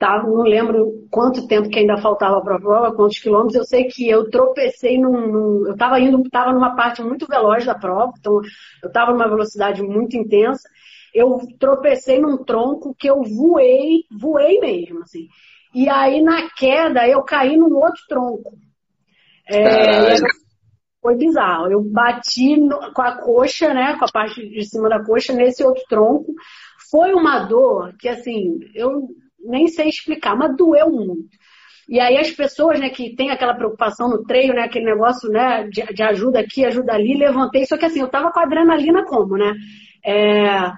Tá? Não lembro quanto tempo que ainda faltava para a prova, quantos quilômetros. Eu sei que eu tropecei num. num eu estava indo, estava numa parte muito veloz da prova, então eu estava numa velocidade muito intensa. Eu tropecei num tronco que eu voei, voei mesmo, assim. E aí na queda eu caí num outro tronco. É, foi bizarro. Eu bati no, com a coxa, né, com a parte de cima da coxa nesse outro tronco. Foi uma dor que assim, eu nem sei explicar, mas doeu muito. E aí as pessoas, né, que tem aquela preocupação no treino, né, aquele negócio, né, de, de ajuda aqui, ajuda ali, levantei, só que assim, eu tava com a adrenalina como, né? É,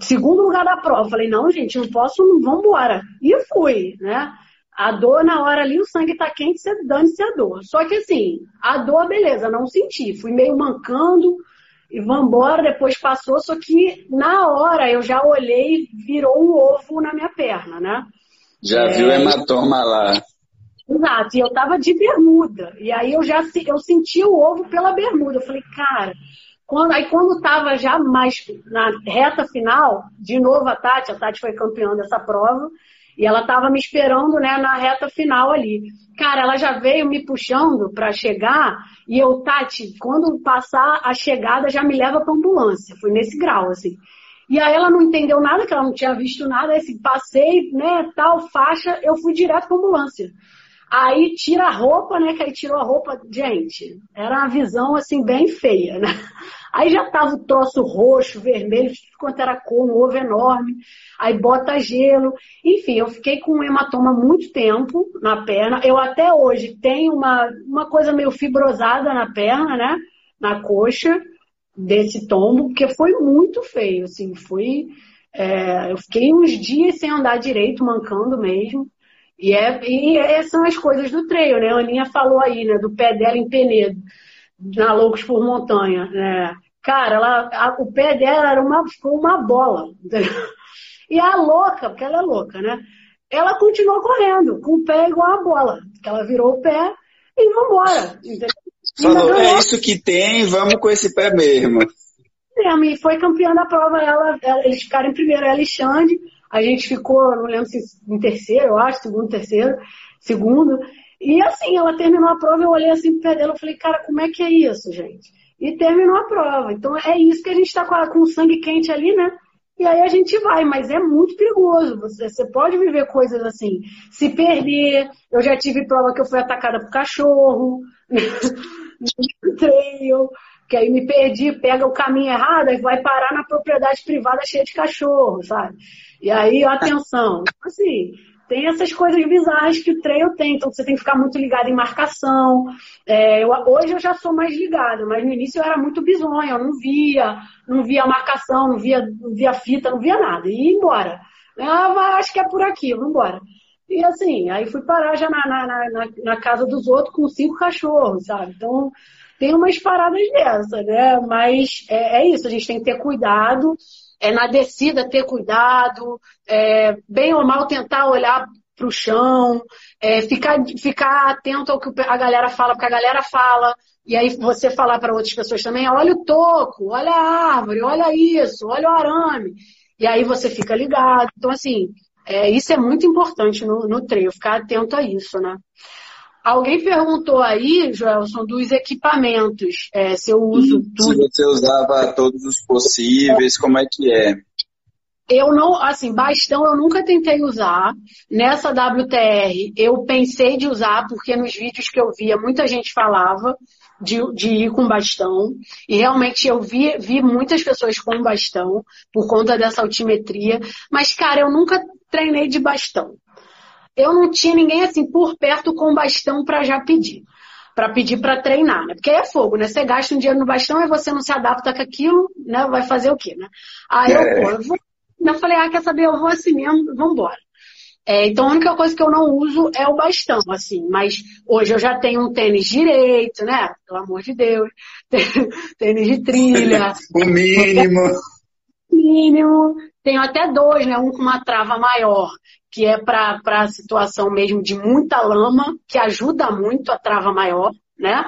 segundo lugar da prova, falei, não, gente, não posso, não, vambora. E fui, né? A dor na hora ali, o sangue tá quente, você dane-se a dor. Só que assim, a dor, beleza, não senti. Fui meio mancando, e vambora, depois passou, só que na hora eu já olhei virou um ovo na minha perna, né? Já é... viu hematoma lá. Exato, e eu tava de bermuda. E aí eu já eu senti o ovo pela bermuda. Eu falei, cara, quando, aí quando tava já mais na reta final, de novo a Tati, a Tati foi campeã dessa prova, e ela tava me esperando, né, na reta final ali. Cara, ela já veio me puxando para chegar e eu, Tati, quando passar a chegada, já me leva pra ambulância. Foi nesse grau, assim. E aí ela não entendeu nada, que ela não tinha visto nada. Aí, assim, passei, né, tal faixa, eu fui direto pra ambulância. Aí tira a roupa, né, que aí tirou a roupa. Gente, era uma visão, assim, bem feia, né? Aí já tava o troço roxo, vermelho, quanto era cor, um ovo enorme. Aí bota gelo. Enfim, eu fiquei com um hematoma muito tempo na perna. Eu até hoje tenho uma, uma coisa meio fibrosada na perna, né? Na coxa desse tombo, porque foi muito feio, assim, foi... É, eu fiquei uns dias sem andar direito, mancando mesmo. E, é, e é, são as coisas do treino, né? A Aninha falou aí, né? Do pé dela em Penedo, na Loucos por Montanha, né? Cara, ela, a, o pé dela era uma, uma bola. E a louca, porque ela é louca, né? Ela continuou correndo, com o pé igual a bola. Ela virou o pé e vambora. Entendeu? Falou, é isso que tem, vamos com esse pé mesmo. É, e foi campeã da prova, ela, ela, eles ficaram em primeiro, ela e Alexandre. A gente ficou, não lembro se em terceiro, eu acho, segundo, terceiro, segundo. E assim, ela terminou a prova, eu olhei assim pé dela, eu falei, cara, como é que é isso, gente? E terminou a prova. Então é isso que a gente está com, com o sangue quente ali, né? E aí a gente vai, mas é muito perigoso. Você, você pode viver coisas assim, se perder. Eu já tive prova que eu fui atacada por cachorro, no trail, que aí me perdi, pega o caminho errado e vai parar na propriedade privada cheia de cachorro, sabe? E aí, atenção. Assim, tem essas coisas bizarras que o trail tem, então você tem que ficar muito ligado em marcação. É, eu, hoje eu já sou mais ligada, mas no início eu era muito bizonha, eu não via, não via marcação, não via, não via fita, não via nada. E ia embora. Ah, acho que é por aqui, vamos embora. E assim, aí fui parar já na, na, na, na, casa dos outros com cinco cachorros, sabe? Então, tem umas paradas dessa, né? Mas é, é isso, a gente tem que ter cuidado é, na descida ter cuidado, é, bem ou mal tentar olhar para o chão, é, ficar, ficar atento ao que a galera fala, porque a galera fala, e aí você falar para outras pessoas também, olha o toco, olha a árvore, olha isso, olha o arame, e aí você fica ligado. Então, assim, é, isso é muito importante no, no treino, ficar atento a isso, né? Alguém perguntou aí, Joelson, dos equipamentos, é, se eu uso tudo. Se você usava todos os possíveis, como é que é? Eu não, assim, bastão eu nunca tentei usar. Nessa WTR eu pensei de usar, porque nos vídeos que eu via muita gente falava de, de ir com bastão. E realmente eu vi, vi muitas pessoas com bastão por conta dessa altimetria. Mas, cara, eu nunca treinei de bastão eu não tinha ninguém assim por perto com bastão para já pedir. Para pedir para treinar, né? Porque é fogo, né? Você gasta um dinheiro no bastão e você não se adapta com aquilo, né? Vai fazer o quê, né? Aí eu, é. pô, eu, vou, eu falei, ah, quer saber? Eu vou assim mesmo, vambora. É, então a única coisa que eu não uso é o bastão, assim, mas hoje eu já tenho um tênis direito, né? Pelo amor de Deus. tênis de trilha. o mínimo. Mínimo. Tenho até dois, né? Um com uma trava maior, que é para a situação mesmo de muita lama, que ajuda muito a trava maior, né?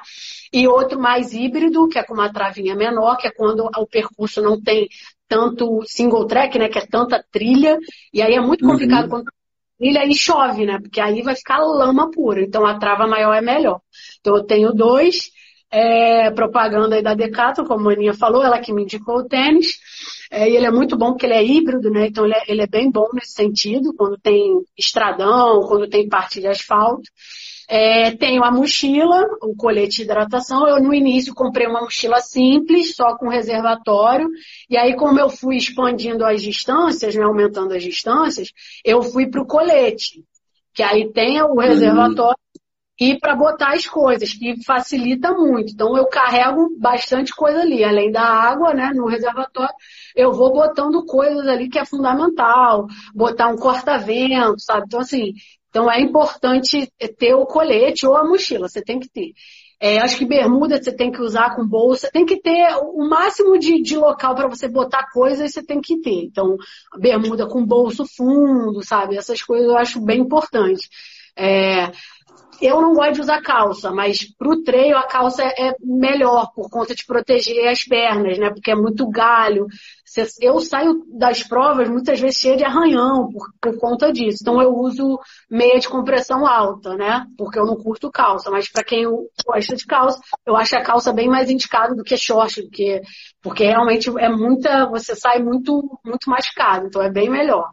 E outro mais híbrido, que é com uma travinha menor, que é quando o percurso não tem tanto single track, né? Que é tanta trilha, e aí é muito uhum. complicado uhum. quando trilha e chove, né? Porque aí vai ficar lama pura. Então a trava maior é melhor. Então eu tenho dois, é, propaganda aí da Decathlon, como a Aninha falou, ela que me indicou o tênis. É, e ele é muito bom porque ele é híbrido, né? Então ele é, ele é bem bom nesse sentido, quando tem estradão, quando tem parte de asfalto. É, tenho a mochila, o colete de hidratação. Eu no início comprei uma mochila simples, só com reservatório. E aí, como eu fui expandindo as distâncias, né, aumentando as distâncias, eu fui para o colete. Que aí tem o reservatório e para botar as coisas, que facilita muito. Então eu carrego bastante coisa ali, além da água, né, no reservatório, eu vou botando coisas ali que é fundamental, botar um corta-vento, sabe? Então assim, então é importante ter o colete ou a mochila, você tem que ter. É, acho que bermuda você tem que usar com bolsa, tem que ter o máximo de, de local para você botar coisas, você tem que ter. Então, bermuda com bolso fundo, sabe? Essas coisas eu acho bem importante. É, eu não gosto de usar calça, mas pro treino a calça é melhor por conta de proteger as pernas, né? Porque é muito galho. Eu saio das provas muitas vezes cheia de arranhão por, por conta disso. Então eu uso meia de compressão alta, né? Porque eu não curto calça. Mas para quem gosta de calça, eu acho a calça bem mais indicada do que short, porque, porque realmente é muita, você sai muito, muito machucado. Então é bem melhor.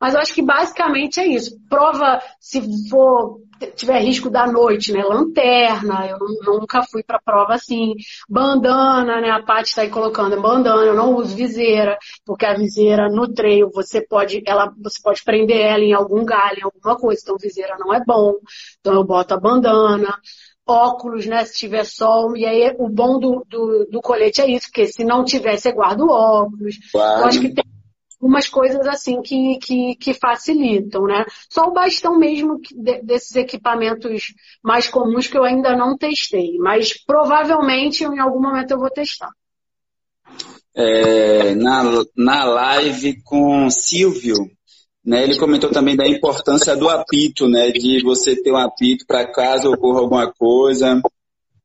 Mas eu acho que basicamente é isso. Prova, se for tiver risco da noite, né? Lanterna, eu nunca fui para prova assim. Bandana, né? A Paty está aí colocando bandana, eu não uso viseira, porque a viseira no treino você pode, ela, você pode prender ela em algum galho, em alguma coisa, então viseira não é bom. Então eu boto a bandana óculos, né? Se tiver sol. E aí o bom do, do, do, colete é isso, porque se não tiver, você guarda o óculos. Claro. Eu acho que tem algumas coisas assim que, que, que, facilitam, né? Só o bastão mesmo desses equipamentos mais comuns que eu ainda não testei, mas provavelmente em algum momento eu vou testar. É, na, na live com Silvio, né, ele comentou também da importância do apito, né, de você ter um apito para caso ocorra alguma coisa.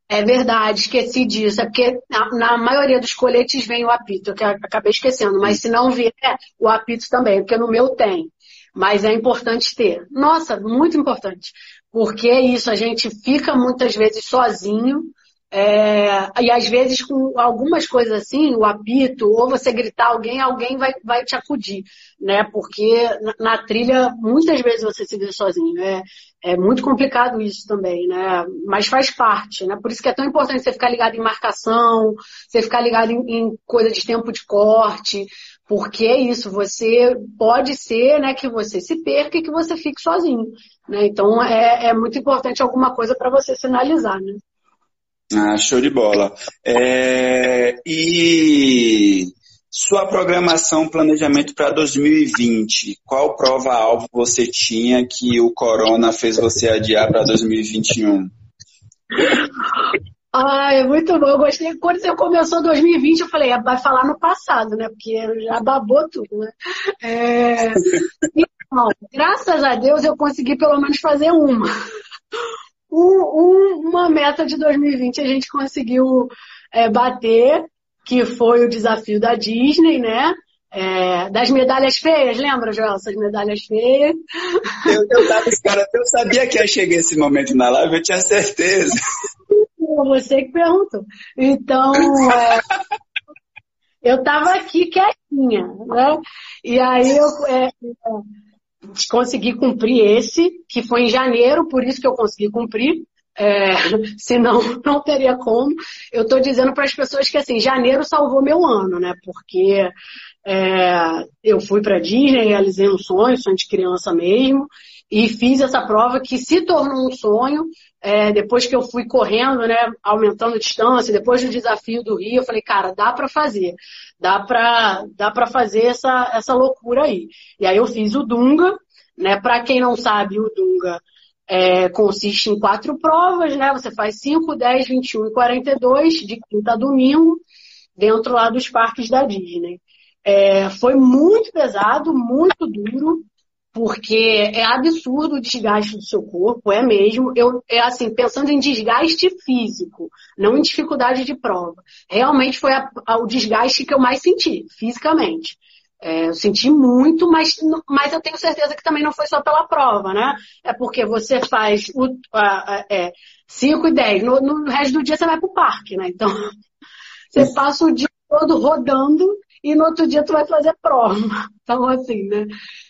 É verdade, esqueci disso. É porque na, na, maioria dos coletes vem o apito, que eu acabei esquecendo. Mas se não vier, o apito também, porque no meu tem. Mas é importante ter. Nossa, muito importante. Porque é isso, a gente fica muitas vezes sozinho, é, e às vezes com algumas coisas assim, o apito, ou você gritar alguém, alguém vai, vai te acudir, né? Porque na, na trilha, muitas vezes você se vê sozinho. É, é muito complicado isso também, né? Mas faz parte, né? Por isso que é tão importante você ficar ligado em marcação, você ficar ligado em, em coisa de tempo de corte, porque é isso, você pode ser né, que você se perca e que você fique sozinho. Né? Então é, é muito importante alguma coisa para você sinalizar. Né? Ah, show de bola. É, e sua programação, planejamento para 2020, qual prova-alvo você tinha que o Corona fez você adiar para 2021? Ah, é muito bom. Eu gostei. Quando você começou 2020, eu falei, vai falar no passado, né? Porque já babou tudo, né? É... Então, graças a Deus eu consegui pelo menos fazer uma um, uma meta de 2020 a gente conseguiu é, bater, que foi o desafio da Disney, né? É, das medalhas feias, lembra, Joel? Essas medalhas feias. Eu, eu, tava, cara, eu sabia que ia chegar esse momento na live, eu tinha certeza. Você que perguntou. Então, é, eu tava aqui quietinha, né? E aí eu, é, consegui cumprir esse, que foi em janeiro, por isso que eu consegui cumprir. É, senão não teria como. Eu estou dizendo para as pessoas que assim, janeiro salvou meu ano, né? Porque é, eu fui para Disney, realizei um sonho, sonho de criança mesmo, e fiz essa prova que se tornou um sonho. É, depois que eu fui correndo, né, aumentando distância, depois do desafio do Rio, eu falei, cara, dá para fazer, dá para dá para fazer essa, essa loucura aí. E aí eu fiz o Dunga, né? Para quem não sabe, o Dunga é, consiste em quatro provas, né? Você faz 5, 10, 21 e 42, de quinta a domingo, dentro lá dos parques da Disney. É, foi muito pesado, muito duro, porque é absurdo o desgaste do seu corpo, é mesmo. Eu, é assim, pensando em desgaste físico, não em dificuldade de prova. Realmente foi a, a, o desgaste que eu mais senti, fisicamente. É, eu senti muito, mas, mas eu tenho certeza que também não foi só pela prova, né? É porque você faz o, a, a, é, 5 e 10, no, no resto do dia você vai pro parque, né? Então, você passa o dia todo rodando e no outro dia tu vai fazer prova. Então, assim, né?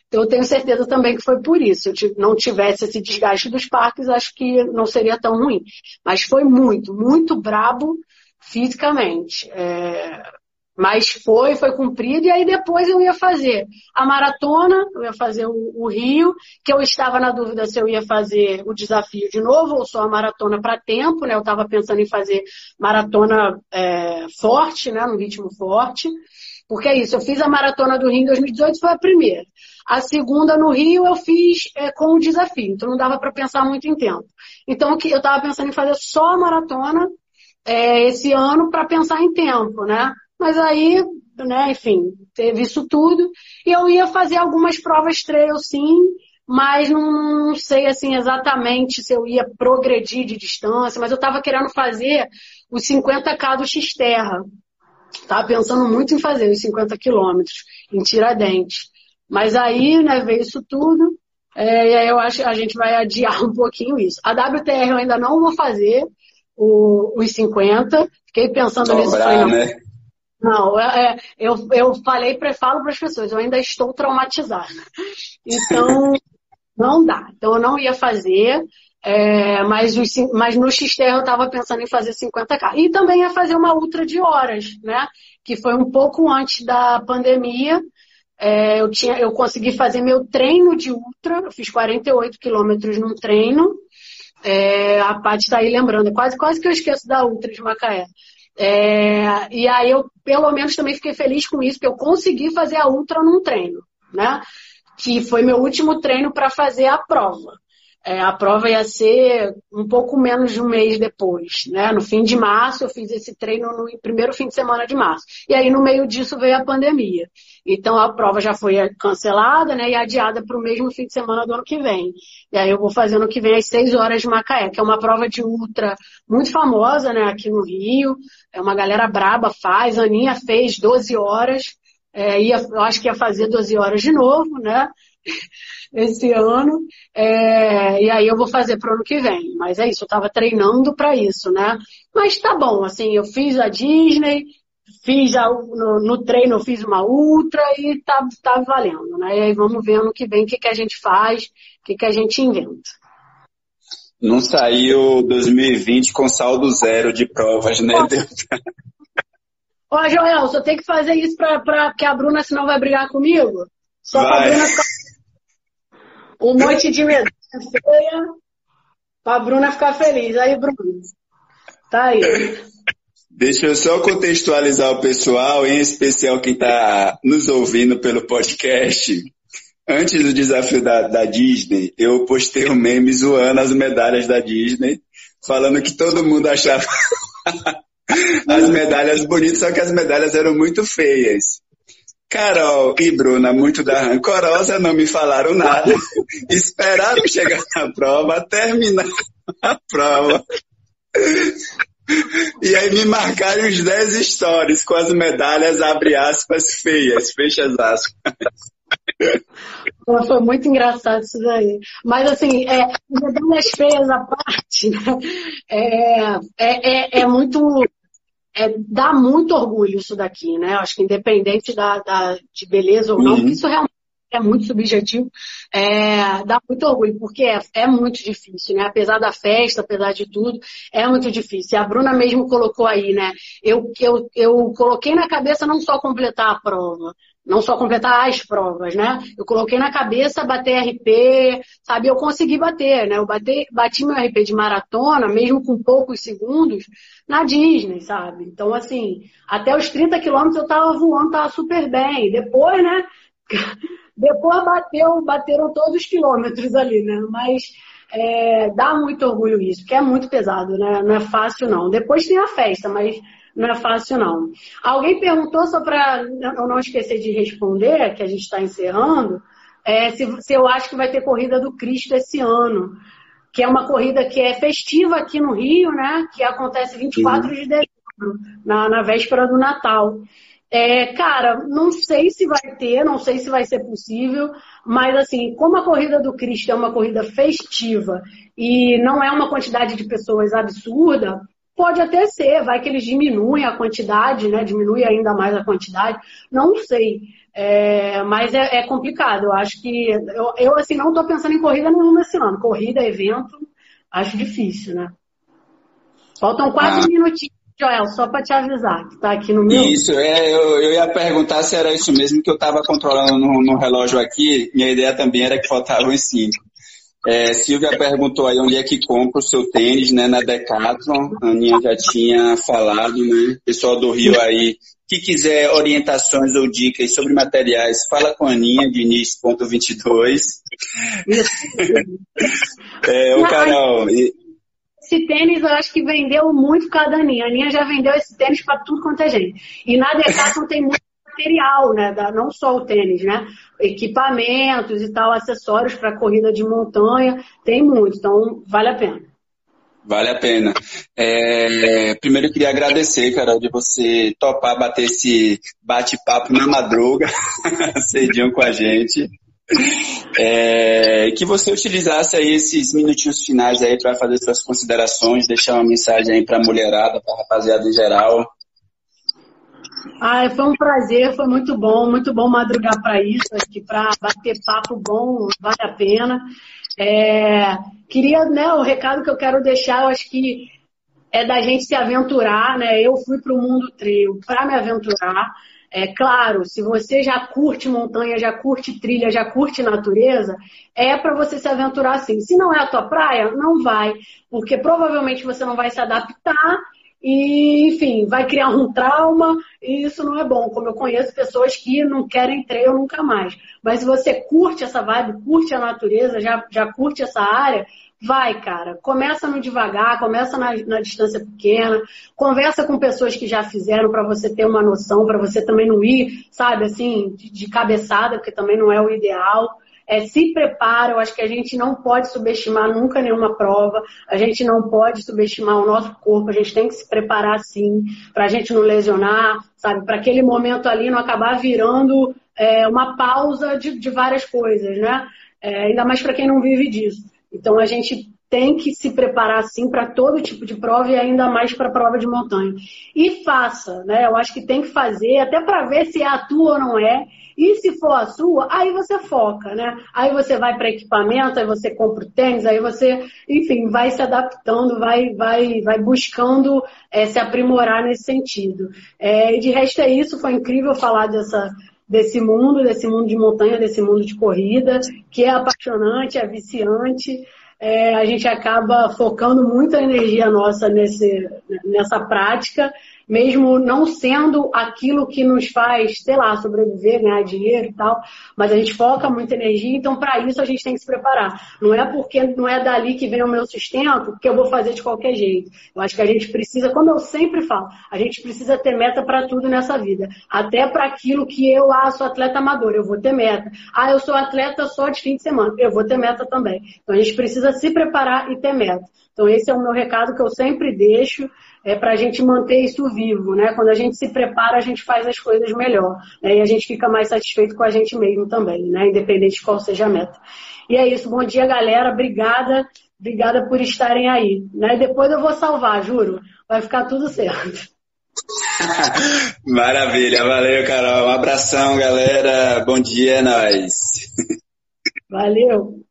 Então, eu tenho certeza também que foi por isso. Se eu não tivesse esse desgaste dos parques, acho que não seria tão ruim. Mas foi muito, muito brabo fisicamente. É, mas foi, foi cumprido, e aí depois eu ia fazer a maratona, eu ia fazer o, o, Rio, que eu estava na dúvida se eu ia fazer o desafio de novo ou só a maratona para tempo, né? Eu estava pensando em fazer maratona é, forte, né? No ritmo forte. Porque é isso, eu fiz a maratona do Rio em 2018, foi a primeira. A segunda no Rio eu fiz é, com o desafio, então não dava para pensar muito em tempo. Então eu estava pensando em fazer só a maratona é, esse ano para pensar em tempo, né? Mas aí, né, enfim, teve isso tudo. E eu ia fazer algumas provas trail, sim, mas não, não sei assim exatamente se eu ia progredir de distância, mas eu estava querendo fazer os 50k do X-Terra. Estava pensando muito em fazer os 50 quilômetros em Tiradentes. Mas aí, né, veio isso tudo. É, e aí eu acho que a gente vai adiar um pouquinho isso. A WTR eu ainda não vou fazer o, os 50. Fiquei pensando Dobrar, nisso. Falei, né? Não, é, é, eu, eu falei, falo para as pessoas, eu ainda estou traumatizada. Então, não dá. Então, eu não ia fazer. É, mas, os, mas no Xterra eu estava pensando em fazer 50K. E também ia fazer uma ultra de horas, né? Que foi um pouco antes da pandemia. É, eu, tinha, eu consegui fazer meu treino de ultra, eu fiz 48 quilômetros num treino. É, a Paty está aí lembrando, quase, quase que eu esqueço da ultra de Macaé. É, e aí eu, pelo menos, também fiquei feliz com isso, que eu consegui fazer a ultra num treino, né? Que foi meu último treino para fazer a prova. É, a prova ia ser um pouco menos de um mês depois, né? No fim de março, eu fiz esse treino no primeiro fim de semana de março. E aí, no meio disso, veio a pandemia. Então, a prova já foi cancelada, né? E adiada para o mesmo fim de semana do ano que vem. E aí, eu vou fazer ano que vem às 6 horas de Macaé, que é uma prova de ultra muito famosa, né? Aqui no Rio. É uma galera braba, faz. A Aninha fez 12 horas. É, ia, eu acho que ia fazer 12 horas de novo, né? Esse ano. É, e aí eu vou fazer para o ano que vem. Mas é isso, eu estava treinando para isso, né? Mas tá bom, assim, eu fiz a Disney, fiz a, no, no, treino eu fiz uma ultra e tá, tá valendo, né? E aí vamos ver ano que vem o que, que a gente faz, o que, que a gente inventa. Não saiu 2020 com saldo zero de provas, né? Ó, Joel, só tem que fazer isso pra, pra, porque a Bruna senão vai brigar comigo. Só vai. pra Bruna ficar um monte de medalha feia para a Bruna ficar feliz. Aí, Bruna, tá aí. Deixa eu só contextualizar o pessoal, em especial quem está nos ouvindo pelo podcast. Antes do desafio da, da, Disney, eu postei um meme zoando as medalhas da Disney, falando que todo mundo achava as medalhas bonitas, só que as medalhas eram muito feias. Carol e Bruna, muito da rancorosa, não me falaram nada. Esperaram chegar na prova, terminar a prova. E aí me marcaram os 10 stories com as medalhas, abre aspas, feias, fecha as aspas. Foi muito engraçado isso daí. Mas assim, é, medalhas feias à parte, né? é, é, é, é muito é, dá muito orgulho isso daqui, né? Acho que independente da, da de beleza ou não, uhum. isso realmente é muito subjetivo, é, dá muito orgulho, porque é, é, muito difícil, né? Apesar da festa, apesar de tudo, é muito difícil. A Bruna mesmo colocou aí, né? Eu, eu, eu coloquei na cabeça não só completar a prova, não só completar as provas, né? Eu coloquei na cabeça bater RP, sabe? Eu consegui bater, né? Eu bati, bati meu RP de maratona, mesmo com poucos segundos, na Disney, sabe? Então, assim, até os 30 quilômetros eu tava voando, tava super bem. Depois, né? Depois bateu, bateram todos os quilômetros ali, né? Mas é, dá muito orgulho isso, porque é muito pesado, né? Não é fácil, não. Depois tem a festa, mas não é fácil, não. Alguém perguntou, só para eu não esquecer de responder, que a gente está encerrando, é, se, se, eu acho que vai ter corrida do Cristo esse ano, que é uma corrida que é festiva aqui no Rio, né? Que acontece 24 uhum. de dezembro, na, na véspera do Natal. É, cara, não sei se vai ter, não sei se vai ser possível, mas assim, como a corrida do Cristo é uma corrida festiva e não é uma quantidade de pessoas absurda, Pode até ser, vai que eles diminuem a quantidade, né? Diminui ainda mais a quantidade. Não sei. É, mas é, é, complicado. Eu acho que. Eu, eu assim, não estou pensando em corrida nenhuma esse ano. Corrida, evento, acho difícil, né? Faltam quatro ah. minutinhos, Joel, só para te avisar, que está aqui no meu. Isso, é, eu, eu, ia perguntar se era isso mesmo que eu estava controlando no, no relógio aqui. Minha ideia também era que faltavam cinco. É, Silvia perguntou aí onde é que compra o seu tênis, né? Na Decathlon. A Aninha já tinha falado, né? Pessoal do Rio aí, que quiser orientações ou dicas sobre materiais, fala com a Aninha, Diniz.22. é, o Carol. Esse tênis eu acho que vendeu muito por causa da Aninha. A Aninha já vendeu esse tênis para tudo quanto é gente. E na Decathlon tem muito material, né? Da, não só o tênis, né? Equipamentos e tal, acessórios para corrida de montanha, tem muito, então vale a pena. Vale a pena. É, primeiro eu queria agradecer, Carol, de você topar bater esse bate-papo na madruga, cedinho com a gente. É, que você utilizasse aí esses minutinhos finais aí para fazer suas considerações, deixar uma mensagem aí para a mulherada, para a rapaziada em geral, ah, foi um prazer, foi muito bom, muito bom madrugar para isso, acho que para bater papo bom vale a pena. É, queria, né, o recado que eu quero deixar, eu acho que é da gente se aventurar, né? Eu fui para o mundo trio para me aventurar. É claro, se você já curte montanha, já curte trilha, já curte natureza, é para você se aventurar sim. Se não é a tua praia, não vai, porque provavelmente você não vai se adaptar e, enfim, vai criar um trauma e isso não é bom. Como eu conheço pessoas que não querem trail nunca mais. Mas se você curte essa vibe, curte a natureza, já, já curte essa área, Vai, cara. Começa no devagar, começa na, na distância pequena, conversa com pessoas que já fizeram para você ter uma noção, para você também não ir, sabe, assim, de, de, cabeçada, porque também não é o ideal. É, se prepara, eu acho que a gente não pode subestimar nunca nenhuma prova, a gente não pode subestimar o nosso corpo, a gente tem que se preparar sim, para a gente não lesionar, sabe, para aquele momento ali não acabar virando é, uma pausa de, de várias coisas, né? É, ainda mais para quem não vive disso. Então a gente tem que se preparar sim para todo tipo de prova e ainda mais para prova de montanha. E faça, né? Eu acho que tem que fazer, até para ver se é a tua ou não é. E se for a sua, aí você foca, né? Aí você vai para equipamento, aí você compra o tênis, aí você, enfim, vai se adaptando, vai, vai, vai buscando é, se aprimorar nesse sentido. É, e de resto é isso, foi incrível falar dessa, desse mundo, desse mundo de montanha, desse mundo de corrida, que é apaixonante, é viciante. É, a gente acaba focando muita energia nossa nesse, nessa prática mesmo não sendo aquilo que nos faz, sei lá, sobreviver, ganhar dinheiro e tal, mas a gente foca muita energia, então para isso a gente tem que se preparar. Não é porque não é dali que vem o meu sustento que eu vou fazer de qualquer jeito. Eu acho que a gente precisa, como eu sempre falo, a gente precisa ter meta para tudo nessa vida, até para aquilo que eu, ah, sou atleta amador, eu vou ter meta. Ah, eu sou atleta só de fim de semana, eu vou ter meta também. Então a gente precisa se preparar e ter meta. Então esse é o meu recado que eu sempre deixo é para a gente manter isso vivo, né? Quando a gente se prepara, a gente faz as coisas melhor, né? E a gente fica mais satisfeito com a gente mesmo também, né? Independente de qual seja a meta. E é isso. Bom dia, galera. Obrigada. Obrigada por estarem aí. Né? Depois eu vou salvar, juro. Vai ficar tudo certo. Maravilha, valeu, Carol. Um abração, galera. Bom dia, é nós. Valeu.